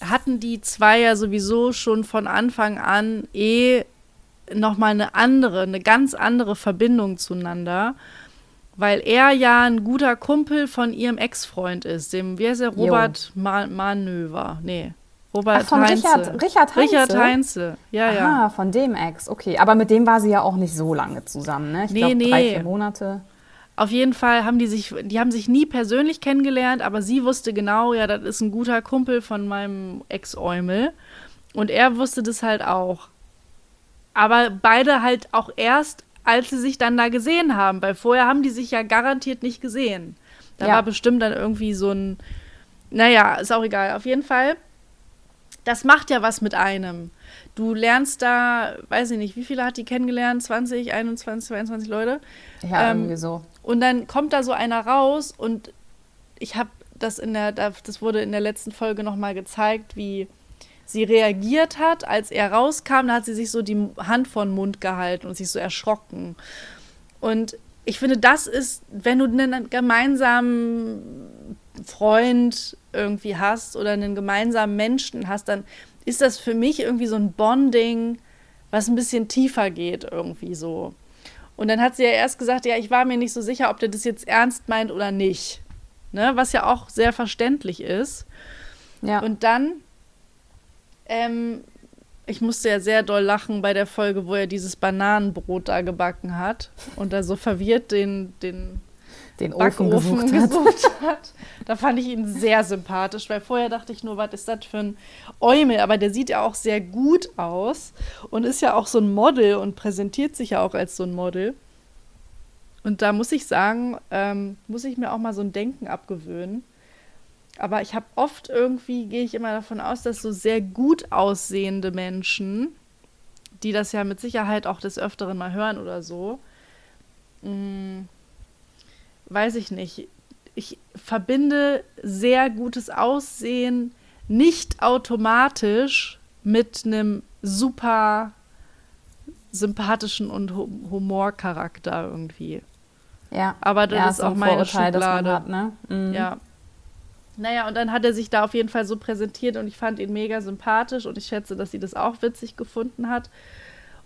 hatten die zwei ja sowieso schon von Anfang an eh nochmal eine andere, eine ganz andere Verbindung zueinander, weil er ja ein guter Kumpel von ihrem Ex-Freund ist, dem, wie heißt er, Robert Ma Manöver, nee. Robert Ach, von Heinze. Richard, Richard Heinze? Richard Heinze, ja, Aha, ja. von dem Ex, okay. Aber mit dem war sie ja auch nicht so lange zusammen, ne? Ich nee, glaube, nee. drei, vier Monate. Auf jeden Fall haben die sich, die haben sich nie persönlich kennengelernt, aber sie wusste genau, ja, das ist ein guter Kumpel von meinem Ex-Eumel. Und er wusste das halt auch. Aber beide halt auch erst, als sie sich dann da gesehen haben, weil vorher haben die sich ja garantiert nicht gesehen. Da ja. war bestimmt dann irgendwie so ein, naja, ist auch egal. Auf jeden Fall, das macht ja was mit einem. Du lernst da, weiß ich nicht, wie viele hat die kennengelernt? 20, 21, 22 Leute? Ja, ähm, irgendwie so. Und dann kommt da so einer raus und ich habe das in der, das wurde in der letzten Folge nochmal gezeigt, wie sie reagiert hat, als er rauskam. Da hat sie sich so die Hand vor den Mund gehalten und sich so erschrocken. Und ich finde, das ist, wenn du einen gemeinsamen Freund irgendwie hast oder einen gemeinsamen Menschen hast, dann ist das für mich irgendwie so ein Bonding, was ein bisschen tiefer geht irgendwie so. Und dann hat sie ja erst gesagt, ja, ich war mir nicht so sicher, ob der das jetzt ernst meint oder nicht. Ne? Was ja auch sehr verständlich ist. Ja. Und dann, ähm, ich musste ja sehr doll lachen bei der Folge, wo er dieses Bananenbrot da gebacken hat und da so verwirrt den, den den Ofen gesucht, gesucht hat. Da fand ich ihn sehr sympathisch, weil vorher dachte ich nur, was ist das für ein Eumel? Aber der sieht ja auch sehr gut aus und ist ja auch so ein Model und präsentiert sich ja auch als so ein Model. Und da muss ich sagen, ähm, muss ich mir auch mal so ein Denken abgewöhnen. Aber ich habe oft irgendwie, gehe ich immer davon aus, dass so sehr gut aussehende Menschen, die das ja mit Sicherheit auch des Öfteren mal hören oder so, mh, mm, weiß ich nicht, ich verbinde sehr gutes Aussehen nicht automatisch mit einem super sympathischen und Humorcharakter irgendwie. Ja. Aber das ja, ist auch meine Vorurteil, Schublade. Hat, ne? mhm. Ja. Naja, und dann hat er sich da auf jeden Fall so präsentiert und ich fand ihn mega sympathisch und ich schätze, dass sie das auch witzig gefunden hat.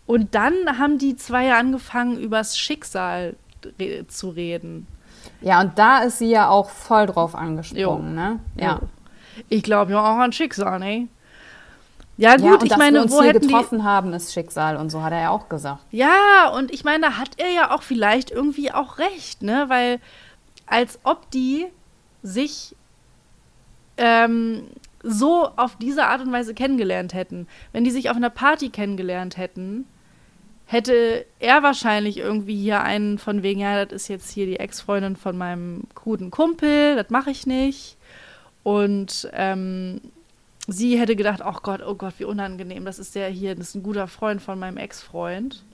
Und dann haben die zwei angefangen, übers Schicksal zu reden. Ja, und da ist sie ja auch voll drauf angesprungen, jo. ne? Ja. Jo. Ich glaube ja auch an Schicksal, ne? Ja, gut, ja, und ich dass meine, wir uns wo hier getroffen die... haben, ist Schicksal und so hat er ja auch gesagt. Ja, und ich meine, da hat er ja auch vielleicht irgendwie auch recht, ne? Weil als ob die sich ähm, so auf diese Art und Weise kennengelernt hätten. Wenn die sich auf einer Party kennengelernt hätten, hätte er wahrscheinlich irgendwie hier einen von wegen, ja, das ist jetzt hier die Ex-Freundin von meinem guten Kumpel, das mache ich nicht. Und ähm, sie hätte gedacht, oh Gott, oh Gott, wie unangenehm, das ist der hier, das ist ein guter Freund von meinem Ex-Freund.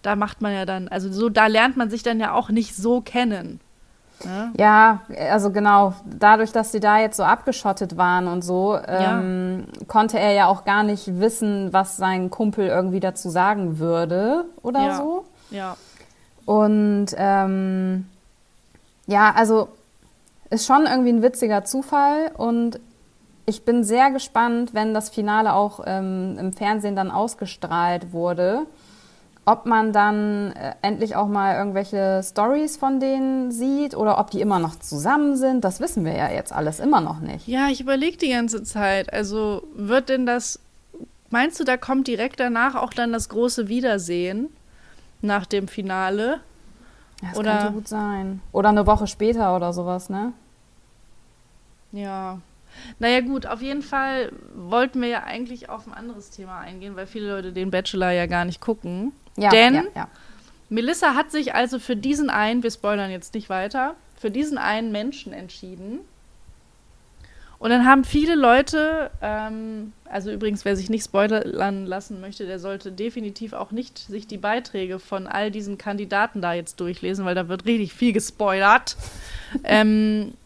Da macht man ja dann, also so, da lernt man sich dann ja auch nicht so kennen. Ne? Ja, also genau, dadurch, dass sie da jetzt so abgeschottet waren und so, ähm, ja. konnte er ja auch gar nicht wissen, was sein Kumpel irgendwie dazu sagen würde oder ja. so. Ja. Und ähm, ja, also ist schon irgendwie ein witziger Zufall und ich bin sehr gespannt, wenn das Finale auch ähm, im Fernsehen dann ausgestrahlt wurde ob man dann äh, endlich auch mal irgendwelche Stories von denen sieht oder ob die immer noch zusammen sind, das wissen wir ja jetzt alles immer noch nicht. Ja, ich überlege die ganze Zeit. Also wird denn das, meinst du, da kommt direkt danach auch dann das große Wiedersehen nach dem Finale? Ja, das oder, könnte gut sein. Oder eine Woche später oder sowas, ne? Ja. Naja gut, auf jeden Fall wollten wir ja eigentlich auf ein anderes Thema eingehen, weil viele Leute den Bachelor ja gar nicht gucken. Ja, Denn ja, ja. Melissa hat sich also für diesen einen, wir spoilern jetzt nicht weiter, für diesen einen Menschen entschieden. Und dann haben viele Leute, ähm, also übrigens, wer sich nicht spoilern lassen möchte, der sollte definitiv auch nicht sich die Beiträge von all diesen Kandidaten da jetzt durchlesen, weil da wird richtig viel gespoilert. ähm, äh,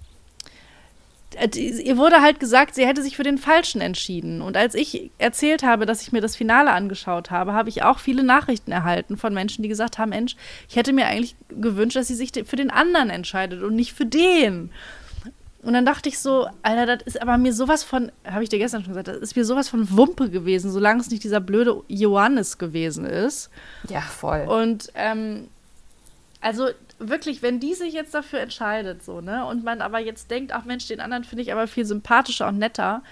ihr wurde halt gesagt, sie hätte sich für den Falschen entschieden. Und als ich erzählt habe, dass ich mir das Finale angeschaut habe, habe ich auch viele Nachrichten erhalten von Menschen, die gesagt haben: Mensch, ich hätte mir eigentlich gewünscht, dass sie sich für den anderen entscheidet und nicht für den. Und dann dachte ich so, Alter, das ist aber mir sowas von, habe ich dir gestern schon gesagt, das ist mir sowas von Wumpe gewesen, solange es nicht dieser blöde Johannes gewesen ist. Ja, voll. Und ähm, also wirklich, wenn die sich jetzt dafür entscheidet, so, ne, und man aber jetzt denkt, ach Mensch, den anderen finde ich aber viel sympathischer und netter,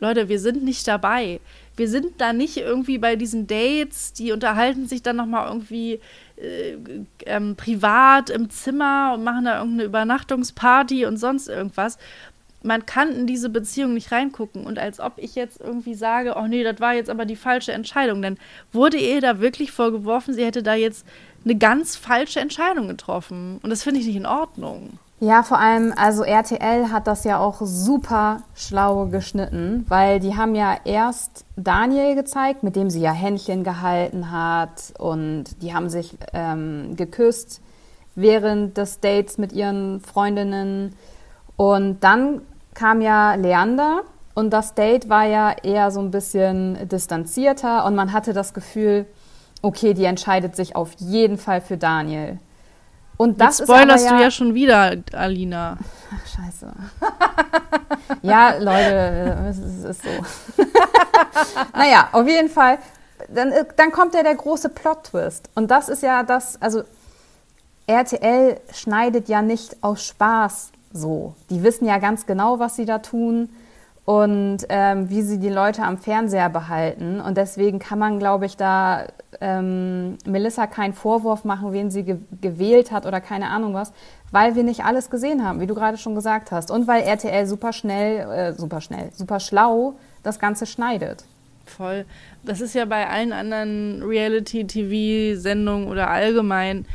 Leute, wir sind nicht dabei. Wir sind da nicht irgendwie bei diesen Dates, die unterhalten sich dann nochmal irgendwie äh, ähm, privat im Zimmer und machen da irgendeine Übernachtungsparty und sonst irgendwas. Man kann in diese Beziehung nicht reingucken und als ob ich jetzt irgendwie sage, oh nee, das war jetzt aber die falsche Entscheidung. Denn wurde ihr da wirklich vorgeworfen, sie hätte da jetzt eine ganz falsche Entscheidung getroffen. Und das finde ich nicht in Ordnung. Ja, vor allem, also RTL hat das ja auch super schlau geschnitten, weil die haben ja erst Daniel gezeigt, mit dem sie ja Händchen gehalten hat und die haben sich ähm, geküsst während des Dates mit ihren Freundinnen. Und dann kam ja Leander und das Date war ja eher so ein bisschen distanzierter und man hatte das Gefühl, okay, die entscheidet sich auf jeden Fall für Daniel. Und das Jetzt spoilerst ja, du ja schon wieder, Alina. Ach, scheiße. ja, Leute, es ist, ist so. naja, auf jeden Fall. Dann, dann kommt ja der große Plot-Twist. Und das ist ja das, also RTL schneidet ja nicht aus Spaß so. Die wissen ja ganz genau, was sie da tun und ähm, wie sie die Leute am Fernseher behalten. Und deswegen kann man, glaube ich, da ähm, Melissa keinen Vorwurf machen, wen sie ge gewählt hat oder keine Ahnung was, weil wir nicht alles gesehen haben, wie du gerade schon gesagt hast. Und weil RTL super schnell, äh, super schnell, super schlau das Ganze schneidet. Voll. Das ist ja bei allen anderen Reality-TV-Sendungen oder allgemein.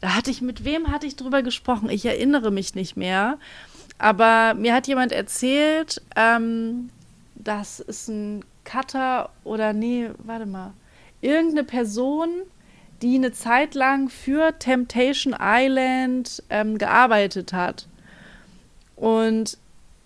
Da hatte ich, mit wem hatte ich drüber gesprochen? Ich erinnere mich nicht mehr. Aber mir hat jemand erzählt, ähm, das ist ein Cutter oder nee, warte mal. Irgendeine Person, die eine Zeit lang für Temptation Island ähm, gearbeitet hat. Und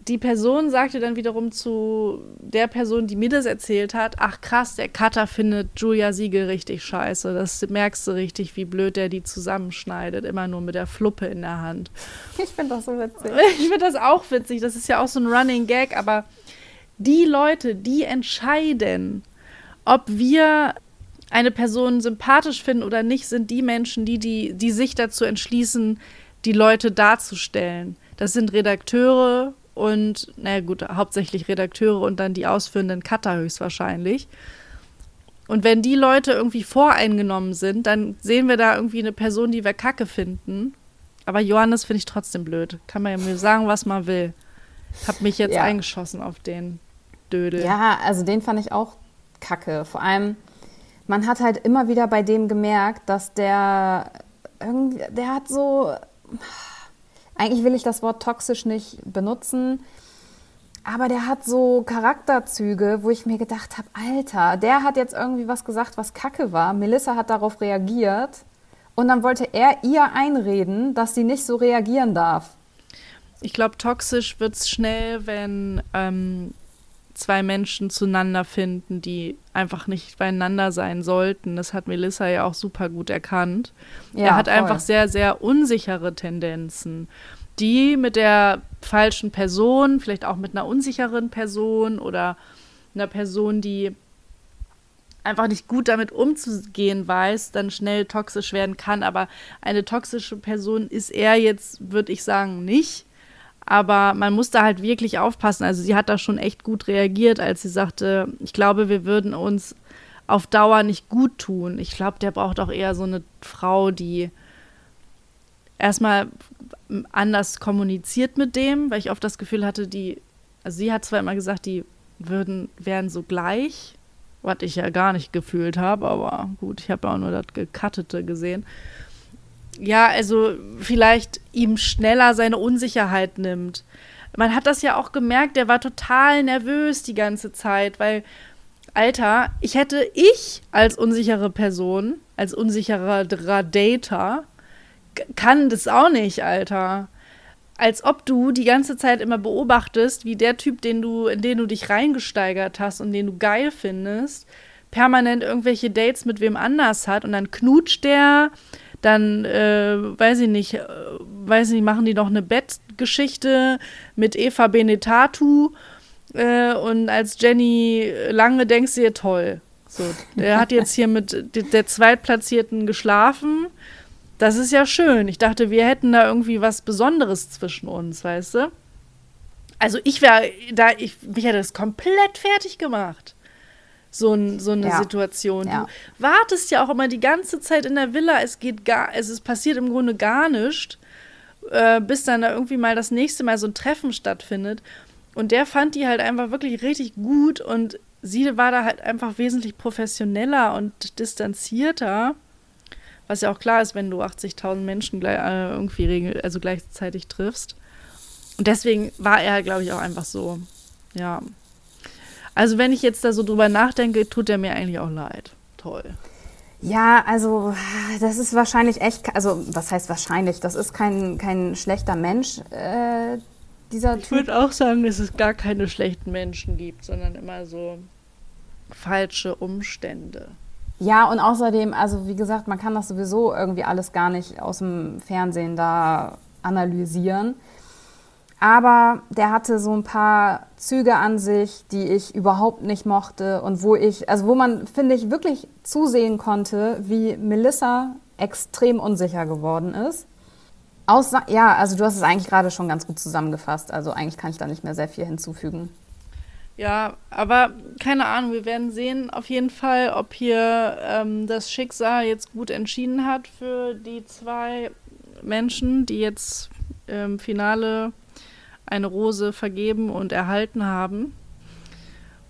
die Person sagte dann wiederum zu der Person, die mir das erzählt hat, ach krass, der Cutter findet Julia Siegel richtig scheiße. Das merkst du richtig, wie blöd der die zusammenschneidet, immer nur mit der Fluppe in der Hand. Ich finde das so witzig. Ich finde das auch witzig, das ist ja auch so ein Running Gag, aber die Leute, die entscheiden, ob wir eine Person sympathisch finden oder nicht, sind die Menschen, die, die, die sich dazu entschließen, die Leute darzustellen. Das sind Redakteure und, naja gut, hauptsächlich Redakteure und dann die ausführenden Cutter höchstwahrscheinlich. Und wenn die Leute irgendwie voreingenommen sind, dann sehen wir da irgendwie eine Person, die wir kacke finden. Aber Johannes finde ich trotzdem blöd. Kann man ja mir sagen, was man will. Hab mich jetzt ja. eingeschossen auf den Dödel. Ja, also den fand ich auch kacke. Vor allem, man hat halt immer wieder bei dem gemerkt, dass der irgendwie, der hat so eigentlich will ich das Wort toxisch nicht benutzen, aber der hat so Charakterzüge, wo ich mir gedacht habe, Alter, der hat jetzt irgendwie was gesagt, was Kacke war. Melissa hat darauf reagiert und dann wollte er ihr einreden, dass sie nicht so reagieren darf. Ich glaube, toxisch wird es schnell, wenn ähm, zwei Menschen zueinander finden, die einfach nicht beieinander sein sollten. Das hat Melissa ja auch super gut erkannt. Ja, er hat voll. einfach sehr, sehr unsichere Tendenzen, die mit der falschen Person, vielleicht auch mit einer unsicheren Person oder einer Person, die einfach nicht gut damit umzugehen weiß, dann schnell toxisch werden kann. Aber eine toxische Person ist er jetzt, würde ich sagen, nicht. Aber man muss da halt wirklich aufpassen. Also sie hat da schon echt gut reagiert, als sie sagte, ich glaube, wir würden uns auf Dauer nicht gut tun. Ich glaube, der braucht auch eher so eine Frau, die erstmal anders kommuniziert mit dem, weil ich oft das Gefühl hatte, die, also sie hat zwar immer gesagt, die würden, wären so gleich, was ich ja gar nicht gefühlt habe, aber gut, ich habe auch nur das Gekattete gesehen ja, also vielleicht ihm schneller seine Unsicherheit nimmt. Man hat das ja auch gemerkt, der war total nervös die ganze Zeit, weil, Alter, ich hätte ich als unsichere Person, als unsicherer Dater, kann das auch nicht, Alter. Als ob du die ganze Zeit immer beobachtest, wie der Typ, den du, in den du dich reingesteigert hast und den du geil findest, permanent irgendwelche Dates mit wem anders hat und dann knutscht der, dann, äh, weiß ich nicht, äh, weiß ich nicht, machen die noch eine Bettgeschichte mit Eva Benetatu. Äh, und als Jenny lange denkst du dir, toll. So, der hat jetzt hier mit der Zweitplatzierten geschlafen. Das ist ja schön. Ich dachte, wir hätten da irgendwie was Besonderes zwischen uns, weißt du? Also ich wäre da, ich, mich hätte das komplett fertig gemacht so, ein, so eine ja. Situation. Ja. Du wartest ja auch immer die ganze Zeit in der Villa, es geht gar, es ist passiert im Grunde gar nichts, äh, bis dann da irgendwie mal das nächste Mal so ein Treffen stattfindet. Und der fand die halt einfach wirklich richtig gut und sie war da halt einfach wesentlich professioneller und distanzierter. Was ja auch klar ist, wenn du 80.000 Menschen gleich, äh, irgendwie regel also gleichzeitig triffst. Und deswegen war er, glaube ich, auch einfach so, ja, also wenn ich jetzt da so drüber nachdenke, tut er mir eigentlich auch leid. Toll. Ja, also das ist wahrscheinlich echt, also was heißt wahrscheinlich, das ist kein, kein schlechter Mensch, äh, dieser Typ. Ich würde auch sagen, dass es gar keine schlechten Menschen gibt, sondern immer so falsche Umstände. Ja, und außerdem, also wie gesagt, man kann das sowieso irgendwie alles gar nicht aus dem Fernsehen da analysieren. Aber der hatte so ein paar Züge an sich, die ich überhaupt nicht mochte und wo ich, also wo man, finde ich, wirklich zusehen konnte, wie Melissa extrem unsicher geworden ist. Außer, ja, also du hast es eigentlich gerade schon ganz gut zusammengefasst. Also eigentlich kann ich da nicht mehr sehr viel hinzufügen. Ja, aber keine Ahnung, wir werden sehen auf jeden Fall, ob hier ähm, das Schicksal jetzt gut entschieden hat für die zwei Menschen, die jetzt im Finale eine Rose vergeben und erhalten haben.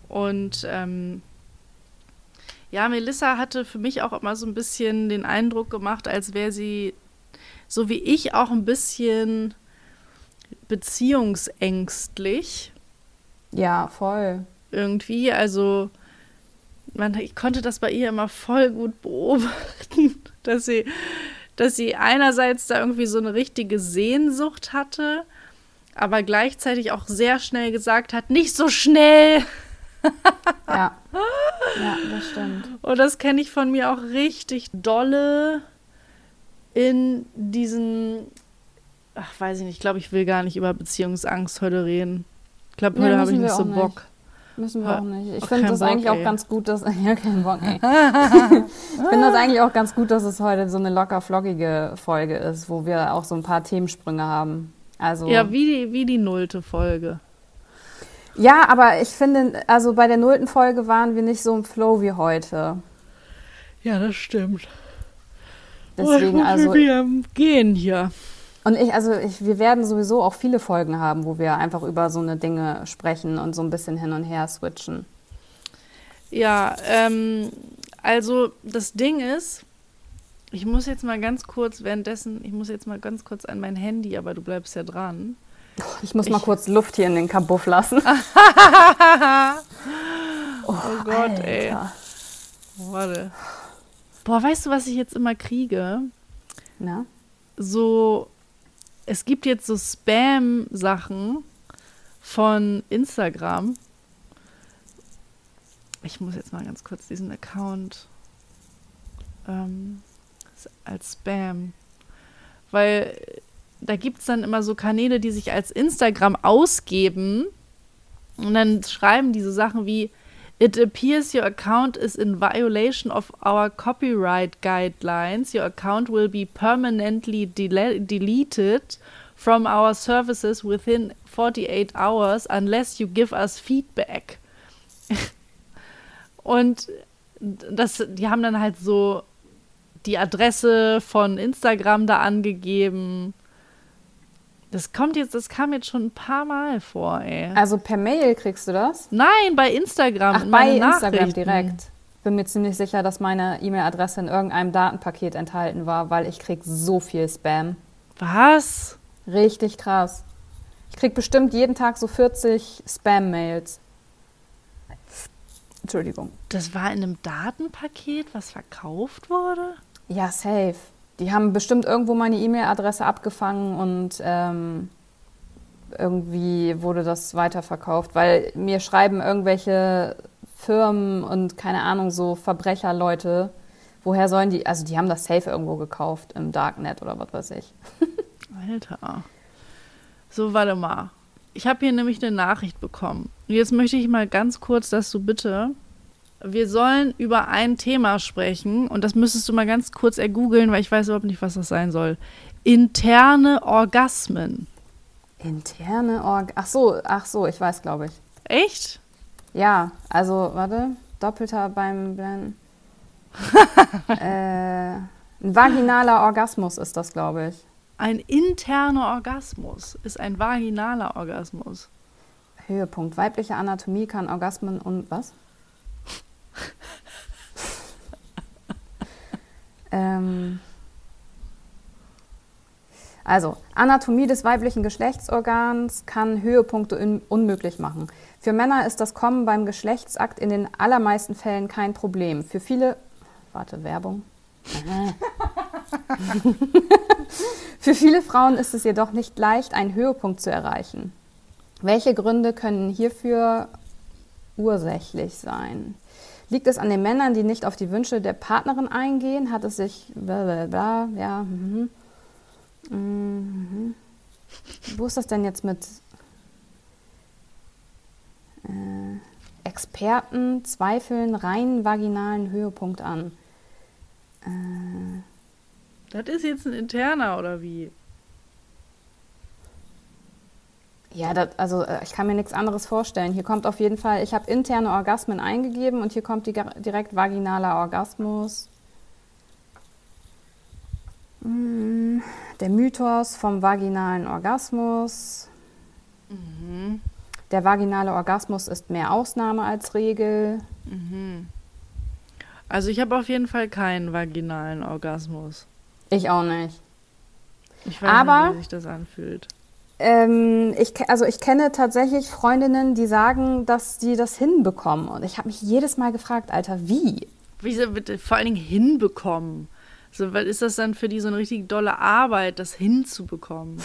Und ähm, ja, Melissa hatte für mich auch immer so ein bisschen den Eindruck gemacht, als wäre sie, so wie ich, auch ein bisschen beziehungsängstlich. Ja, voll. Irgendwie, also man, ich konnte das bei ihr immer voll gut beobachten, dass sie, dass sie einerseits da irgendwie so eine richtige Sehnsucht hatte, aber gleichzeitig auch sehr schnell gesagt hat, nicht so schnell. ja. ja, das stimmt. Und das kenne ich von mir auch richtig dolle in diesen, ach, weiß ich nicht, ich glaube, ich will gar nicht über Beziehungsangst heute reden. Ich glaube, heute nee, habe ich nicht so Bock. Nicht. Müssen wir auch nicht. Ich finde das Bock, eigentlich ey. auch ganz gut, dass. Ja, kein Bock, ey. ich finde das eigentlich auch ganz gut, dass es heute so eine locker flockige Folge ist, wo wir auch so ein paar Themensprünge haben. Also, ja, wie die, wie die nullte Folge. Ja, aber ich finde, also bei der nullten Folge waren wir nicht so im Flow wie heute. Ja, das stimmt. Deswegen, oh, also. Wir gehen hier. Und ich, also ich, wir werden sowieso auch viele Folgen haben, wo wir einfach über so eine Dinge sprechen und so ein bisschen hin und her switchen. Ja, ähm, also das Ding ist, ich muss jetzt mal ganz kurz währenddessen, ich muss jetzt mal ganz kurz an mein Handy, aber du bleibst ja dran. Ich muss ich, mal kurz Luft hier in den Kabuff lassen. oh, oh, Gott, Alter. ey. Warte. Boah, weißt du, was ich jetzt immer kriege? Na? So, es gibt jetzt so Spam-Sachen von Instagram. Ich muss jetzt mal ganz kurz diesen Account ähm, als Spam. Weil da gibt es dann immer so Kanäle, die sich als Instagram ausgeben und dann schreiben diese Sachen wie It appears your account is in violation of our copyright guidelines. Your account will be permanently dele deleted from our services within 48 hours unless you give us feedback. Und das, die haben dann halt so die Adresse von Instagram da angegeben. Das kommt jetzt, das kam jetzt schon ein paar Mal vor, ey. Also per Mail kriegst du das? Nein, bei Instagram. Ach, bei Instagram direkt. Bin mir ziemlich sicher, dass meine E-Mail-Adresse in irgendeinem Datenpaket enthalten war, weil ich krieg so viel Spam. Was? Richtig krass. Ich krieg bestimmt jeden Tag so 40 Spam-Mails. Entschuldigung. Das war in einem Datenpaket, was verkauft wurde? Ja, safe. Die haben bestimmt irgendwo meine E-Mail-Adresse abgefangen und ähm, irgendwie wurde das weiterverkauft, weil mir schreiben irgendwelche Firmen und keine Ahnung, so Verbrecherleute, woher sollen die, also die haben das safe irgendwo gekauft im Darknet oder was weiß ich. Alter. So, warte mal. Ich habe hier nämlich eine Nachricht bekommen. Und jetzt möchte ich mal ganz kurz, dass du bitte wir sollen über ein Thema sprechen und das müsstest du mal ganz kurz ergoogeln, weil ich weiß überhaupt nicht, was das sein soll. Interne Orgasmen. Interne Orgasmen. Ach so, ach so, ich weiß, glaube ich. Echt? Ja, also, warte, doppelter beim Blenden. äh, ein vaginaler Orgasmus ist das, glaube ich. Ein interner Orgasmus ist ein vaginaler Orgasmus. Höhepunkt. Weibliche Anatomie kann Orgasmen und was? ähm, also, Anatomie des weiblichen Geschlechtsorgans kann Höhepunkte un unmöglich machen. Für Männer ist das Kommen beim Geschlechtsakt in den allermeisten Fällen kein Problem. Für viele. Warte, Werbung. Für viele Frauen ist es jedoch nicht leicht, einen Höhepunkt zu erreichen. Welche Gründe können hierfür ursächlich sein? Liegt es an den Männern, die nicht auf die Wünsche der Partnerin eingehen? Hat es sich. Blablabla, ja. Mhm. Mhm. Wo ist das denn jetzt mit äh, Experten zweifeln reinen vaginalen Höhepunkt an? Äh, das ist jetzt ein interner oder wie? Ja, das, also äh, ich kann mir nichts anderes vorstellen. Hier kommt auf jeden Fall, ich habe interne Orgasmen eingegeben und hier kommt die, direkt vaginaler Orgasmus. Hm, der Mythos vom vaginalen Orgasmus. Mhm. Der vaginale Orgasmus ist mehr Ausnahme als Regel. Mhm. Also ich habe auf jeden Fall keinen vaginalen Orgasmus. Ich auch nicht. Ich weiß Aber, nicht, wie sich das anfühlt. Ähm, ich, also ich kenne tatsächlich Freundinnen, die sagen, dass die das hinbekommen. Und ich habe mich jedes Mal gefragt, Alter, wie? Wie sie bitte vor allen Dingen hinbekommen? So, was ist das dann für die so eine richtig dolle Arbeit, das hinzubekommen?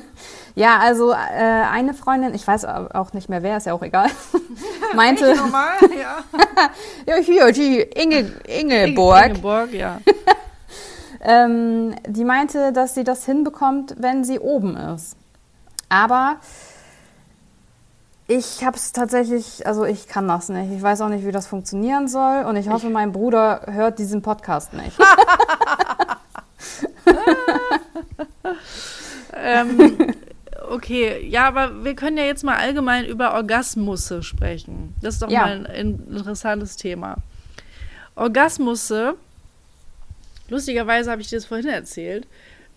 ja, also äh, eine Freundin, ich weiß auch nicht mehr wer, ist ja auch egal, meinte. Normal, ja. ja, hier, die Inge, Ingeborg. Ingeborg, ja. ähm, die meinte, dass sie das hinbekommt, wenn sie oben ist. Aber ich habe es tatsächlich, also ich kann das nicht. Ich weiß auch nicht, wie das funktionieren soll. Und ich hoffe, ich mein Bruder hört diesen Podcast nicht. ähm, okay, ja, aber wir können ja jetzt mal allgemein über Orgasmusse sprechen. Das ist doch ja. mal ein interessantes Thema. Orgasmusse, lustigerweise habe ich dir das vorhin erzählt,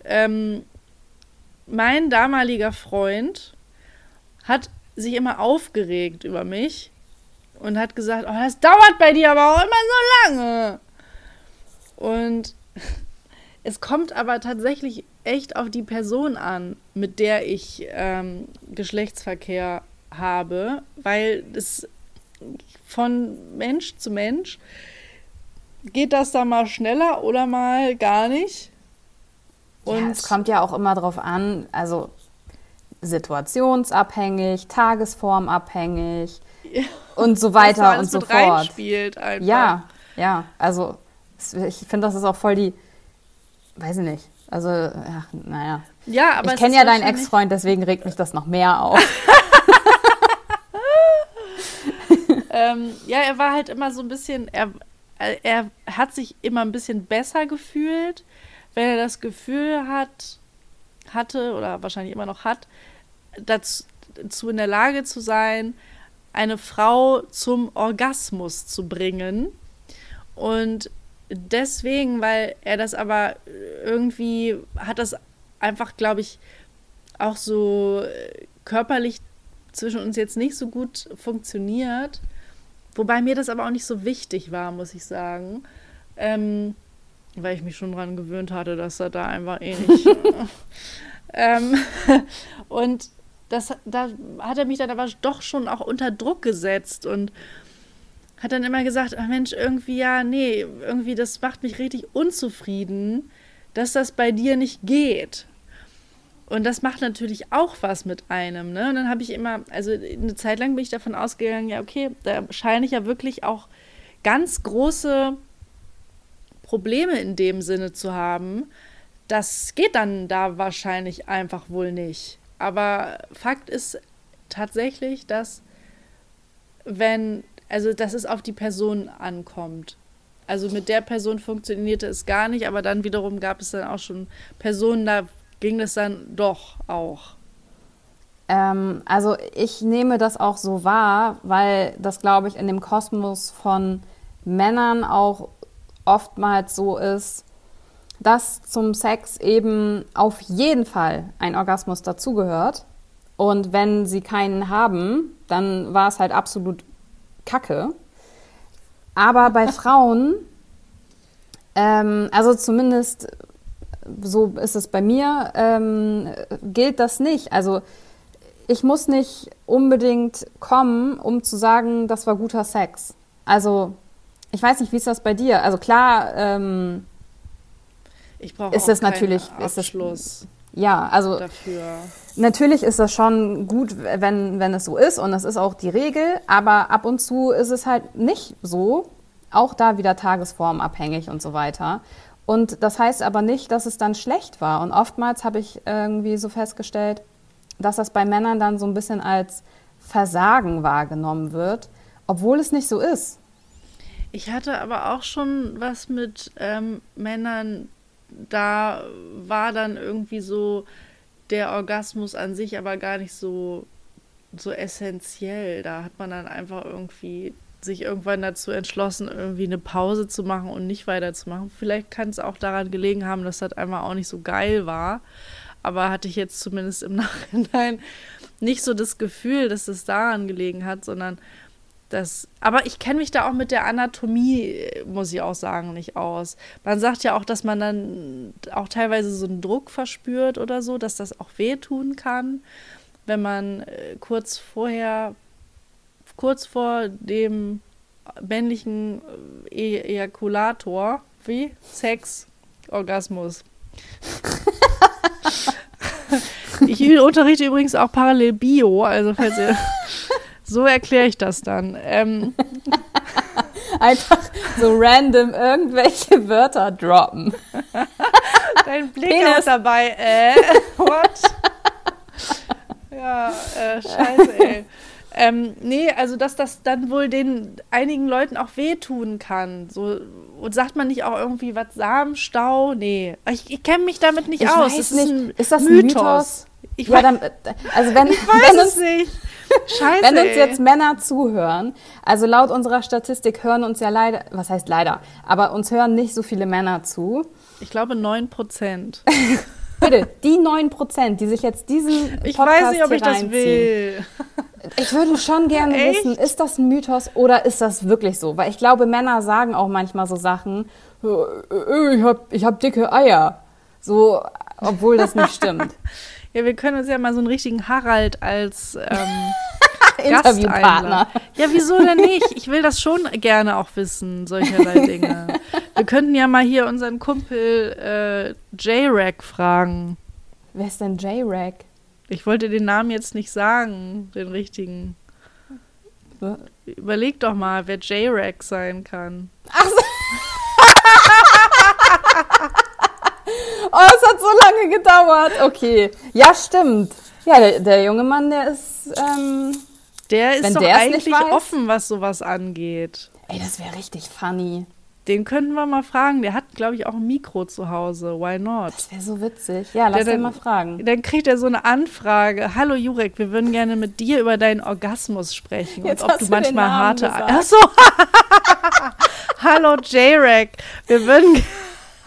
ähm, mein damaliger Freund hat sich immer aufgeregt über mich und hat gesagt, oh, das dauert bei dir aber auch immer so lange. Und es kommt aber tatsächlich echt auf die Person an, mit der ich ähm, Geschlechtsverkehr habe, weil es von Mensch zu Mensch geht das da mal schneller oder mal gar nicht. Und ja, es kommt ja auch immer darauf an, also situationsabhängig, tagesformabhängig ja. und so weiter und so fort. Reinspielt einfach. Ja, ja, also ich finde, das ist auch voll die, weiß ich nicht, also ja, naja. Ja, aber ich kenne ja deinen Ex-Freund, deswegen regt mich das noch mehr auf. ähm, ja, er war halt immer so ein bisschen, er, er hat sich immer ein bisschen besser gefühlt, wenn er das Gefühl hat, hatte oder wahrscheinlich immer noch hat, dazu in der Lage zu sein, eine Frau zum Orgasmus zu bringen. Und deswegen, weil er das aber irgendwie hat das einfach, glaube ich, auch so körperlich zwischen uns jetzt nicht so gut funktioniert. Wobei mir das aber auch nicht so wichtig war, muss ich sagen. Ähm, weil ich mich schon daran gewöhnt hatte, dass er da einfach eh nicht. ähm, und das, da hat er mich dann aber doch schon auch unter Druck gesetzt und hat dann immer gesagt, ach Mensch, irgendwie ja, nee, irgendwie das macht mich richtig unzufrieden, dass das bei dir nicht geht. Und das macht natürlich auch was mit einem. Ne? Und dann habe ich immer, also eine Zeit lang bin ich davon ausgegangen, ja, okay, da scheine ich ja wirklich auch ganz große Probleme in dem Sinne zu haben, das geht dann da wahrscheinlich einfach wohl nicht. Aber Fakt ist tatsächlich, dass wenn, also dass es auf die Person ankommt. Also mit der Person funktionierte es gar nicht, aber dann wiederum gab es dann auch schon Personen, da ging es dann doch auch. Ähm, also ich nehme das auch so wahr, weil das, glaube ich, in dem Kosmos von Männern auch oftmals so ist, dass zum Sex eben auf jeden Fall ein Orgasmus dazugehört. Und wenn sie keinen haben, dann war es halt absolut Kacke. Aber bei Frauen, ähm, also zumindest so ist es bei mir, ähm, gilt das nicht. Also ich muss nicht unbedingt kommen, um zu sagen, das war guter Sex. Also ich weiß nicht, wie ist das bei dir? Also klar, ähm, ich brauche ist das natürlich Abschluss. Ist das, ja, also dafür. natürlich ist das schon gut, wenn, wenn es so ist und das ist auch die Regel, aber ab und zu ist es halt nicht so auch da wieder tagesformabhängig und so weiter. Und das heißt aber nicht, dass es dann schlecht war. Und oftmals habe ich irgendwie so festgestellt, dass das bei Männern dann so ein bisschen als Versagen wahrgenommen wird, obwohl es nicht so ist. Ich hatte aber auch schon was mit ähm, Männern, da war dann irgendwie so der Orgasmus an sich aber gar nicht so, so essentiell. Da hat man dann einfach irgendwie sich irgendwann dazu entschlossen, irgendwie eine Pause zu machen und nicht weiterzumachen. Vielleicht kann es auch daran gelegen haben, dass das einmal auch nicht so geil war. Aber hatte ich jetzt zumindest im Nachhinein nicht so das Gefühl, dass es daran gelegen hat, sondern das, aber ich kenne mich da auch mit der Anatomie, muss ich auch sagen, nicht aus. Man sagt ja auch, dass man dann auch teilweise so einen Druck verspürt oder so, dass das auch wehtun kann, wenn man äh, kurz vorher, kurz vor dem männlichen äh, e Ejakulator, wie Sex, Orgasmus. ich unterrichte übrigens auch parallel Bio, also falls ihr so erkläre ich das dann. Ähm. Einfach so random irgendwelche Wörter droppen. Dein Blick Penis. auch dabei, äh, what? ja, äh, scheiße, ey. Ähm, nee, also dass das dann wohl den einigen Leuten auch wehtun kann. So, und sagt man nicht auch irgendwie was Samenstau? Nee. Ich, ich kenne mich damit nicht ich aus. Weiß das nicht. Ist, ist das ein Mythos? Ich ja, dann, also wenn, wenn es nicht. Scheiße. Wenn uns jetzt Männer zuhören, also laut unserer Statistik hören uns ja leider, was heißt leider, aber uns hören nicht so viele Männer zu. Ich glaube 9 Prozent. Bitte, die 9 Prozent, die sich jetzt diesen ich Podcast weiß nicht, ob ich das will. Ich würde schon gerne Echt? wissen, ist das ein Mythos oder ist das wirklich so? Weil ich glaube, Männer sagen auch manchmal so Sachen, äh, ich habe ich hab dicke Eier. So, obwohl das nicht stimmt. Ja, wir können uns ja mal so einen richtigen Harald als ähm, Interviewpartner. Ja, wieso denn nicht? Ich will das schon gerne auch wissen, solcherlei Dinge. wir könnten ja mal hier unseren Kumpel äh, J-Rack fragen. Wer ist denn J-Rack? Ich wollte den Namen jetzt nicht sagen, den richtigen. Überleg doch mal, wer J-Rack sein kann. Ach so. Oh, es hat so lange gedauert. Okay. Ja, stimmt. Ja, der, der junge Mann, der ist. Ähm, der ist doch eigentlich weiß, offen, was sowas angeht. Ey, das wäre richtig funny. Den könnten wir mal fragen. Der hat, glaube ich, auch ein Mikro zu Hause. Why not? Das wäre so witzig. Ja, lass den mal fragen. Dann kriegt er so eine Anfrage. Hallo Jurek, wir würden gerne mit dir über deinen Orgasmus sprechen. Jetzt und ob du manchmal harte. Achso. Hallo J-Rack. Wir würden.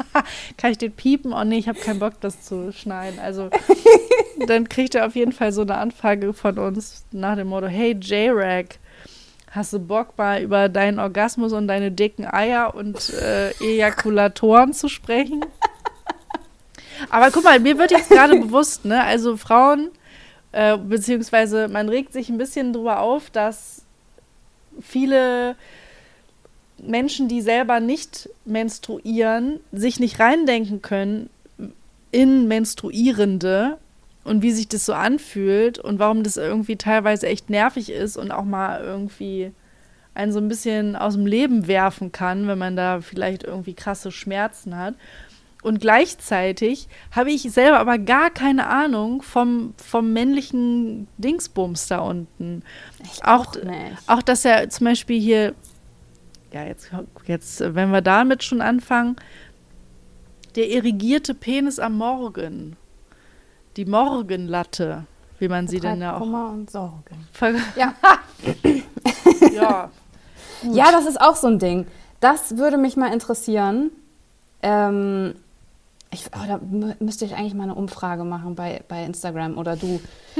Kann ich den piepen? Oh nee, ich habe keinen Bock, das zu schneiden. Also, dann kriegt er auf jeden Fall so eine Anfrage von uns nach dem Motto: Hey J-Rack, hast du Bock mal über deinen Orgasmus und deine dicken Eier und äh, Ejakulatoren zu sprechen? Aber guck mal, mir wird jetzt gerade bewusst, ne? Also Frauen, äh, beziehungsweise man regt sich ein bisschen drüber auf, dass viele Menschen, die selber nicht menstruieren, sich nicht reindenken können in Menstruierende und wie sich das so anfühlt und warum das irgendwie teilweise echt nervig ist und auch mal irgendwie einen so ein bisschen aus dem Leben werfen kann, wenn man da vielleicht irgendwie krasse Schmerzen hat. Und gleichzeitig habe ich selber aber gar keine Ahnung vom, vom männlichen Dingsbums da unten. Ich auch, auch, auch, dass er zum Beispiel hier ja, jetzt, jetzt, wenn wir damit schon anfangen, der irrigierte Penis am Morgen. Die Morgenlatte, wie man sie denn ja auch. Kummer und Sorgen. Ja. ja. ja, das ist auch so ein Ding. Das würde mich mal interessieren. Ähm, ich, oh, da müsste ich eigentlich mal eine Umfrage machen bei, bei Instagram oder du.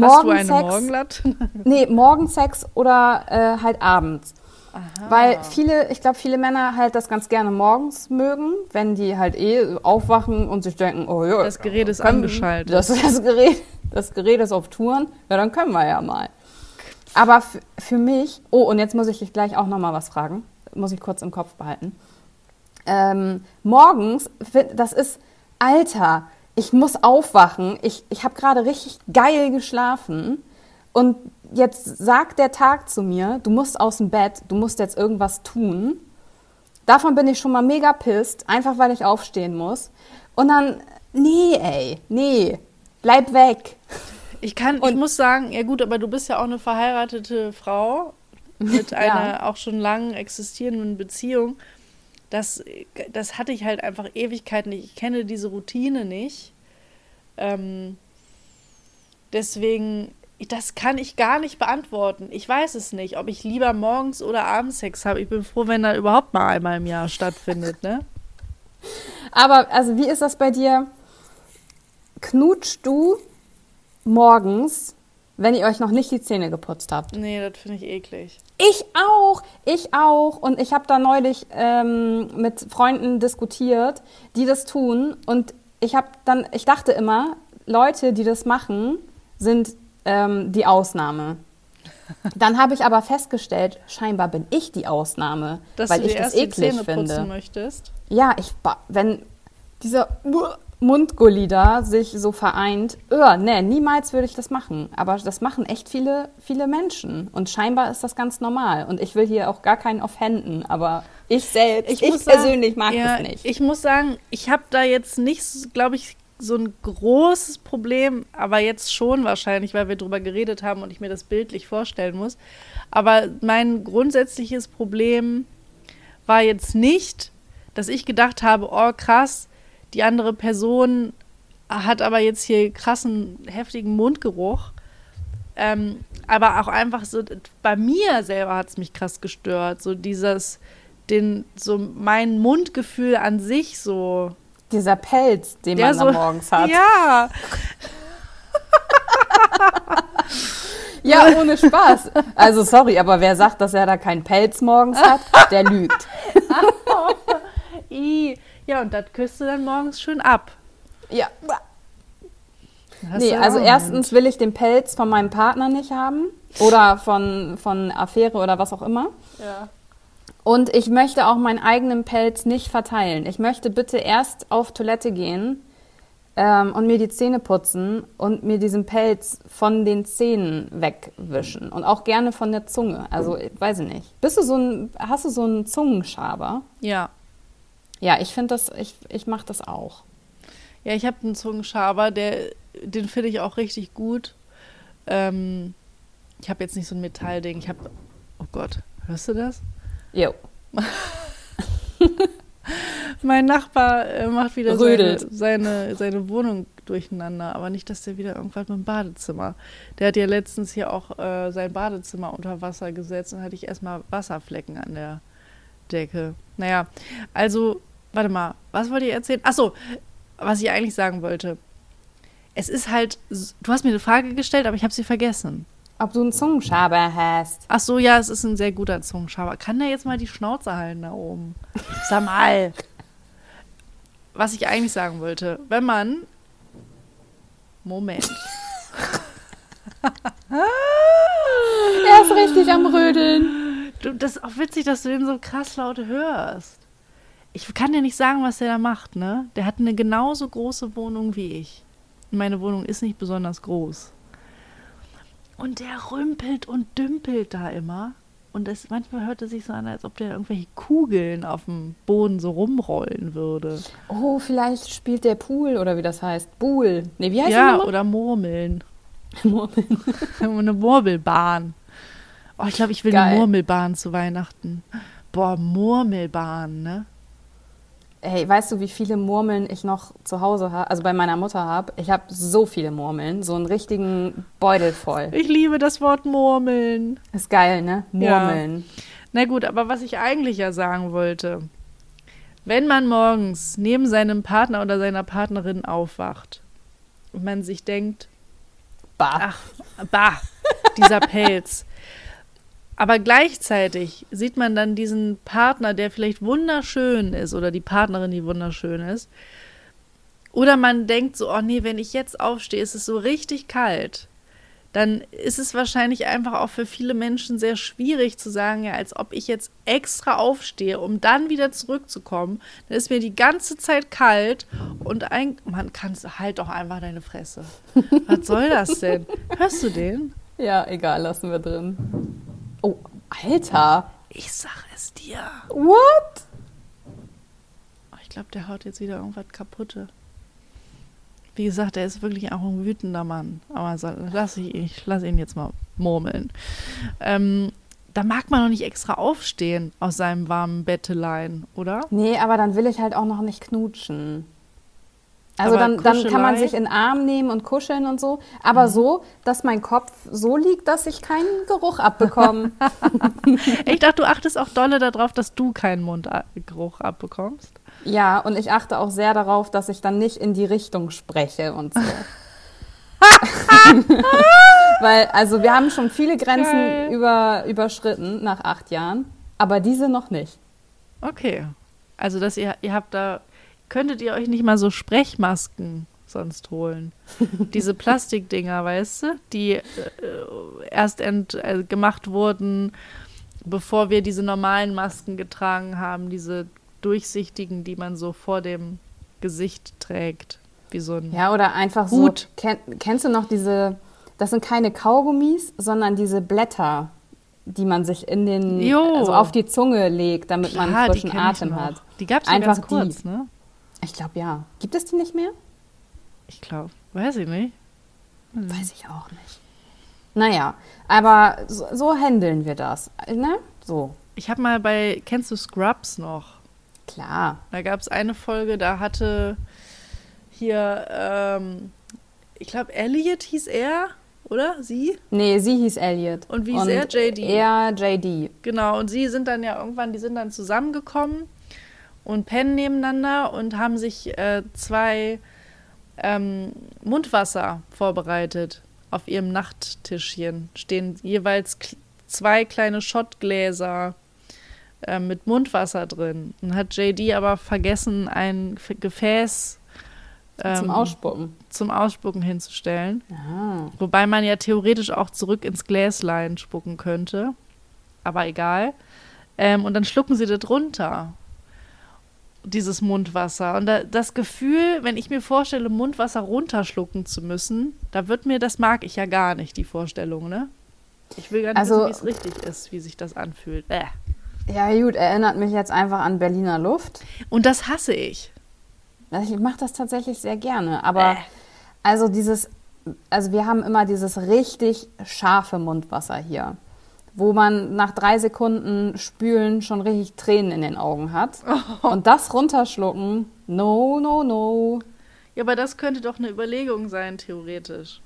Hast du eine Morgenlatte? nee, Morgensex oder äh, halt abends. Aha. Weil viele, ich glaube, viele Männer halt das ganz gerne morgens mögen, wenn die halt eh aufwachen und sich denken, oh ja, das Gerät ist können, angeschaltet. Das, das, Gerät, das Gerät ist auf Touren, ja, dann können wir ja mal. Aber für mich, oh, und jetzt muss ich dich gleich auch nochmal was fragen, muss ich kurz im Kopf behalten. Ähm, morgens, das ist, Alter, ich muss aufwachen, ich, ich habe gerade richtig geil geschlafen und jetzt sagt der Tag zu mir, du musst aus dem Bett, du musst jetzt irgendwas tun. Davon bin ich schon mal mega pisst, einfach weil ich aufstehen muss. Und dann, nee, ey, nee, bleib weg. Ich kann, und ich muss sagen, ja gut, aber du bist ja auch eine verheiratete Frau mit einer ja. auch schon lang existierenden Beziehung. Das, das hatte ich halt einfach Ewigkeiten nicht. Ich kenne diese Routine nicht. Ähm, deswegen, das kann ich gar nicht beantworten. Ich weiß es nicht, ob ich lieber morgens oder abends Sex habe. Ich bin froh, wenn er überhaupt mal einmal im Jahr stattfindet, ne? Aber, also, wie ist das bei dir? Knutschst du morgens, wenn ihr euch noch nicht die Zähne geputzt habt? Nee, das finde ich eklig. Ich auch, ich auch. Und ich habe da neulich ähm, mit Freunden diskutiert, die das tun. Und ich habe dann, ich dachte immer, Leute, die das machen, sind ähm, die Ausnahme. Dann habe ich aber festgestellt, scheinbar bin ich die Ausnahme, Dass weil ich das eklig Zähne finde. Möchtest. Ja, ich wenn dieser Mundgulli da sich so vereint, öh, nee, niemals würde ich das machen. Aber das machen echt viele, viele Menschen. Und scheinbar ist das ganz normal. Und ich will hier auch gar keinen offenden, aber ich selbst, ich, ich persönlich sagen, mag ja, das nicht. Ich muss sagen, ich habe da jetzt nicht, glaube ich, so ein großes Problem, aber jetzt schon wahrscheinlich, weil wir drüber geredet haben und ich mir das bildlich vorstellen muss. Aber mein grundsätzliches Problem war jetzt nicht, dass ich gedacht habe, oh krass, die andere Person hat aber jetzt hier krassen, heftigen Mundgeruch. Ähm, aber auch einfach so, bei mir selber hat es mich krass gestört. So dieses, den, so mein Mundgefühl an sich so. Dieser Pelz, den man so, morgens hat. Ja. ja, ohne Spaß. Also sorry, aber wer sagt, dass er da keinen Pelz morgens hat, der lügt. Ja, und das küsst du dann morgens schön ab. Ja. Nee, also erstens will ich den Pelz von meinem Partner nicht haben oder von, von Affäre oder was auch immer. Ja. Und ich möchte auch meinen eigenen Pelz nicht verteilen. Ich möchte bitte erst auf Toilette gehen ähm, und mir die Zähne putzen und mir diesen Pelz von den Zähnen wegwischen. Und auch gerne von der Zunge. Also, weiß ich nicht. Bist du so ein, hast du so einen Zungenschaber? Ja. Ja, ich finde das, ich, ich mache das auch. Ja, ich habe einen Zungenschaber, der, den finde ich auch richtig gut. Ähm, ich habe jetzt nicht so ein Metallding. Ich habe, oh Gott, hörst du das? Jo. mein Nachbar äh, macht wieder seine, seine, seine, Wohnung durcheinander, aber nicht, dass der wieder irgendwas mit dem Badezimmer. Der hat ja letztens hier auch äh, sein Badezimmer unter Wasser gesetzt und hatte ich erstmal Wasserflecken an der Decke. Naja, also warte mal, was wollte ich erzählen? Achso, was ich eigentlich sagen wollte. Es ist halt, du hast mir eine Frage gestellt, aber ich habe sie vergessen. Ob du einen Zungenschaber hast. Ach so, ja, es ist ein sehr guter Zungenschaber. Kann der jetzt mal die Schnauze halten da oben? Sag mal. Was ich eigentlich sagen wollte, wenn man. Moment. er ist richtig am Rödeln. Du, das ist auch witzig, dass du den so krass laut hörst ich kann dir nicht sagen, was der da macht, ne? Der hat eine genauso große Wohnung wie ich. Meine Wohnung ist nicht besonders groß. Und der rümpelt und dümpelt da immer. Und das, manchmal hört es sich so an, als ob der irgendwelche Kugeln auf dem Boden so rumrollen würde. Oh, vielleicht spielt der Pool oder wie das heißt. Pool. Nee, wie heißt ja, das? Ja, oder Murmeln. Murmeln. eine Murmelbahn. Oh, ich glaube, ich will Geil. eine Murmelbahn zu Weihnachten. Boah, Murmelbahn, ne? Hey, weißt du, wie viele Murmeln ich noch zu Hause habe, also bei meiner Mutter habe? Ich habe so viele Murmeln, so einen richtigen Beutel voll. Ich liebe das Wort Murmeln. Ist geil, ne? Murmeln. Ja. Na gut, aber was ich eigentlich ja sagen wollte, wenn man morgens neben seinem Partner oder seiner Partnerin aufwacht und man sich denkt, bah, ach, bah, dieser Pelz. Aber gleichzeitig sieht man dann diesen Partner, der vielleicht wunderschön ist oder die Partnerin, die wunderschön ist. Oder man denkt so, oh nee, wenn ich jetzt aufstehe, ist es so richtig kalt. Dann ist es wahrscheinlich einfach auch für viele Menschen sehr schwierig zu sagen, ja, als ob ich jetzt extra aufstehe, um dann wieder zurückzukommen. Dann ist mir die ganze Zeit kalt und ein, man kann halt doch einfach deine Fresse. Was soll das denn? Hörst du den? Ja, egal, lassen wir drin. Oh, Alter. Ich sag es dir. What? Ich glaube, der haut jetzt wieder irgendwas kaputte. Wie gesagt, er ist wirklich auch ein wütender Mann. Aber lass ich, ich lass ihn jetzt mal murmeln. Ähm, da mag man noch nicht extra aufstehen aus seinem warmen Bettelein, oder? Nee, aber dann will ich halt auch noch nicht knutschen. Also Aber dann, dann kann man sich in den Arm nehmen und kuscheln und so. Aber so, dass mein Kopf so liegt, dass ich keinen Geruch abbekomme. Ich dachte, du achtest auch dolle darauf, dass du keinen Mundgeruch abbekommst. ja, und ich achte auch sehr darauf, dass ich dann nicht in die Richtung spreche und so. Weil, also wir haben schon viele Grenzen Geil. über, überschritten nach acht Jahren, aber diese noch nicht. Okay. Also, dass ihr, ihr habt da, könntet ihr euch nicht mal so Sprechmasken sonst holen? Diese Plastikdinger, weißt du, die äh, erst ent, äh, gemacht wurden, bevor wir diese normalen Masken getragen haben, diese durchsichtigen, die man so vor dem Gesicht trägt, wie so ein Ja, oder einfach Hut. so. Ken, kennst du noch diese, das sind keine Kaugummis, sondern diese Blätter, die man sich in den, Jo. also auf die Zunge legt, damit man Klar, die frischen kenn Atem hat. Die gab es ja Einfach ganz kurz, die. ne? Ich glaube ja. Gibt es die nicht mehr? Ich glaube, weiß ich nicht. Weiß ich auch nicht. Naja, aber so, so handeln wir das. Ne? So, Ich habe mal bei, kennst du Scrubs noch? klar. Da gab es eine Folge, da hatte hier, ähm, ich glaube, Elliot hieß er, oder? Sie? Nee, sie hieß Elliot. Und wie hieß er? JD. Er JD. Genau, und sie sind dann ja irgendwann, die sind dann zusammengekommen und pennen nebeneinander und haben sich äh, zwei ähm, Mundwasser vorbereitet auf ihrem Nachttischchen. Stehen jeweils zwei kleine Schottgläser äh, mit Mundwasser drin. Und hat JD aber vergessen, ein F Gefäß Zum ähm, Ausspucken. zum Ausspucken hinzustellen. Ah. Wobei man ja theoretisch auch zurück ins Gläslein spucken könnte. Aber egal. Ähm, und dann schlucken sie das runter. Dieses Mundwasser. Und da, das Gefühl, wenn ich mir vorstelle, Mundwasser runterschlucken zu müssen, da wird mir, das mag ich ja gar nicht, die Vorstellung, ne? Ich will gar nicht Also- wissen, wie es richtig ist, wie sich das anfühlt. Äh. Ja, gut, erinnert mich jetzt einfach an Berliner Luft. Und das hasse ich. Ich mache das tatsächlich sehr gerne. Aber Äh. also dieses, also wir haben immer dieses richtig scharfe Mundwasser hier, wo man nach drei Sekunden spülen schon richtig Tränen in den Augen hat. Und das runterschlucken, no, no, no. Ja, aber das könnte doch eine Überlegung sein, theoretisch.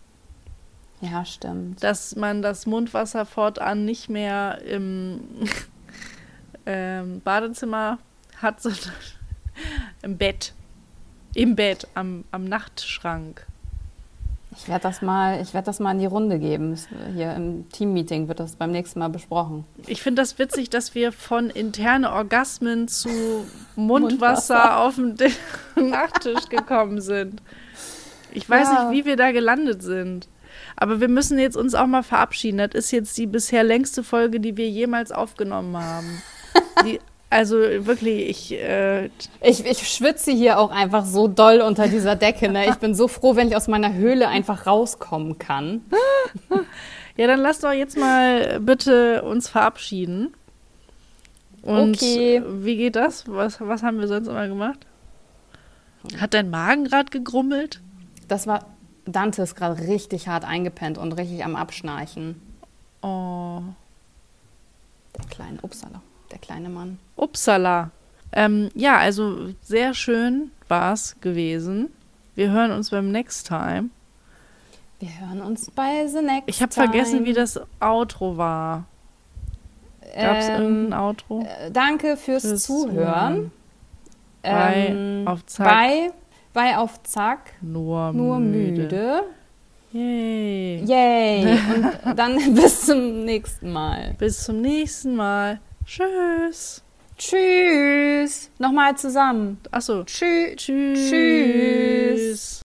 Ja, stimmt. dass man das Mundwasser fortan nicht mehr im ähm, Badezimmer hat, sondern im Bett. Im Bett, am, am Nachtschrank. Ich werde das mal, ich werde das mal in die Runde geben. Hier im Teammeeting wird das beim nächsten Mal besprochen. Ich finde das witzig, dass wir von interne Orgasmen zu Mundwasser, Mundwasser. auf dem Di- Nachttisch gekommen sind. Ich weiß Ja. nicht, wie wir da gelandet sind. Aber wir müssen jetzt uns auch mal verabschieden. Das ist jetzt die bisher längste Folge, die wir jemals aufgenommen haben. Die, also wirklich, ich, äh, Ich, ich schwitze hier auch einfach so doll unter dieser Decke. Ne? Ich bin so froh, wenn ich aus meiner Höhle einfach rauskommen kann. ja, dann lass doch jetzt mal bitte uns verabschieden. Und Okay. wie geht das? Was, was haben wir sonst immer gemacht? Hat dein Magen gerade gegrummelt? Das war, Dante ist gerade richtig hart eingepennt und richtig am Abschnarchen. Oh, Der kleine, upsala, der kleine Mann. upsala. Ähm, ja, also sehr schön war es gewesen. Wir hören uns beim Next Time. Wir hören uns bei The Next Ich habe vergessen, wie das Outro war. Gab es Ähm, irgendein Outro? äh, Danke fürs, Fürs Zuhören. Bei Ähm, Auf Zack. Bei, bei Auf Zack, Nur, nur müde. Yay. Yay. Und dann bis zum nächsten Mal. Bis zum nächsten Mal. Tschüss. Tschüss. Nochmal zusammen. Achso. Tschüss. Tschüss. Tschüss.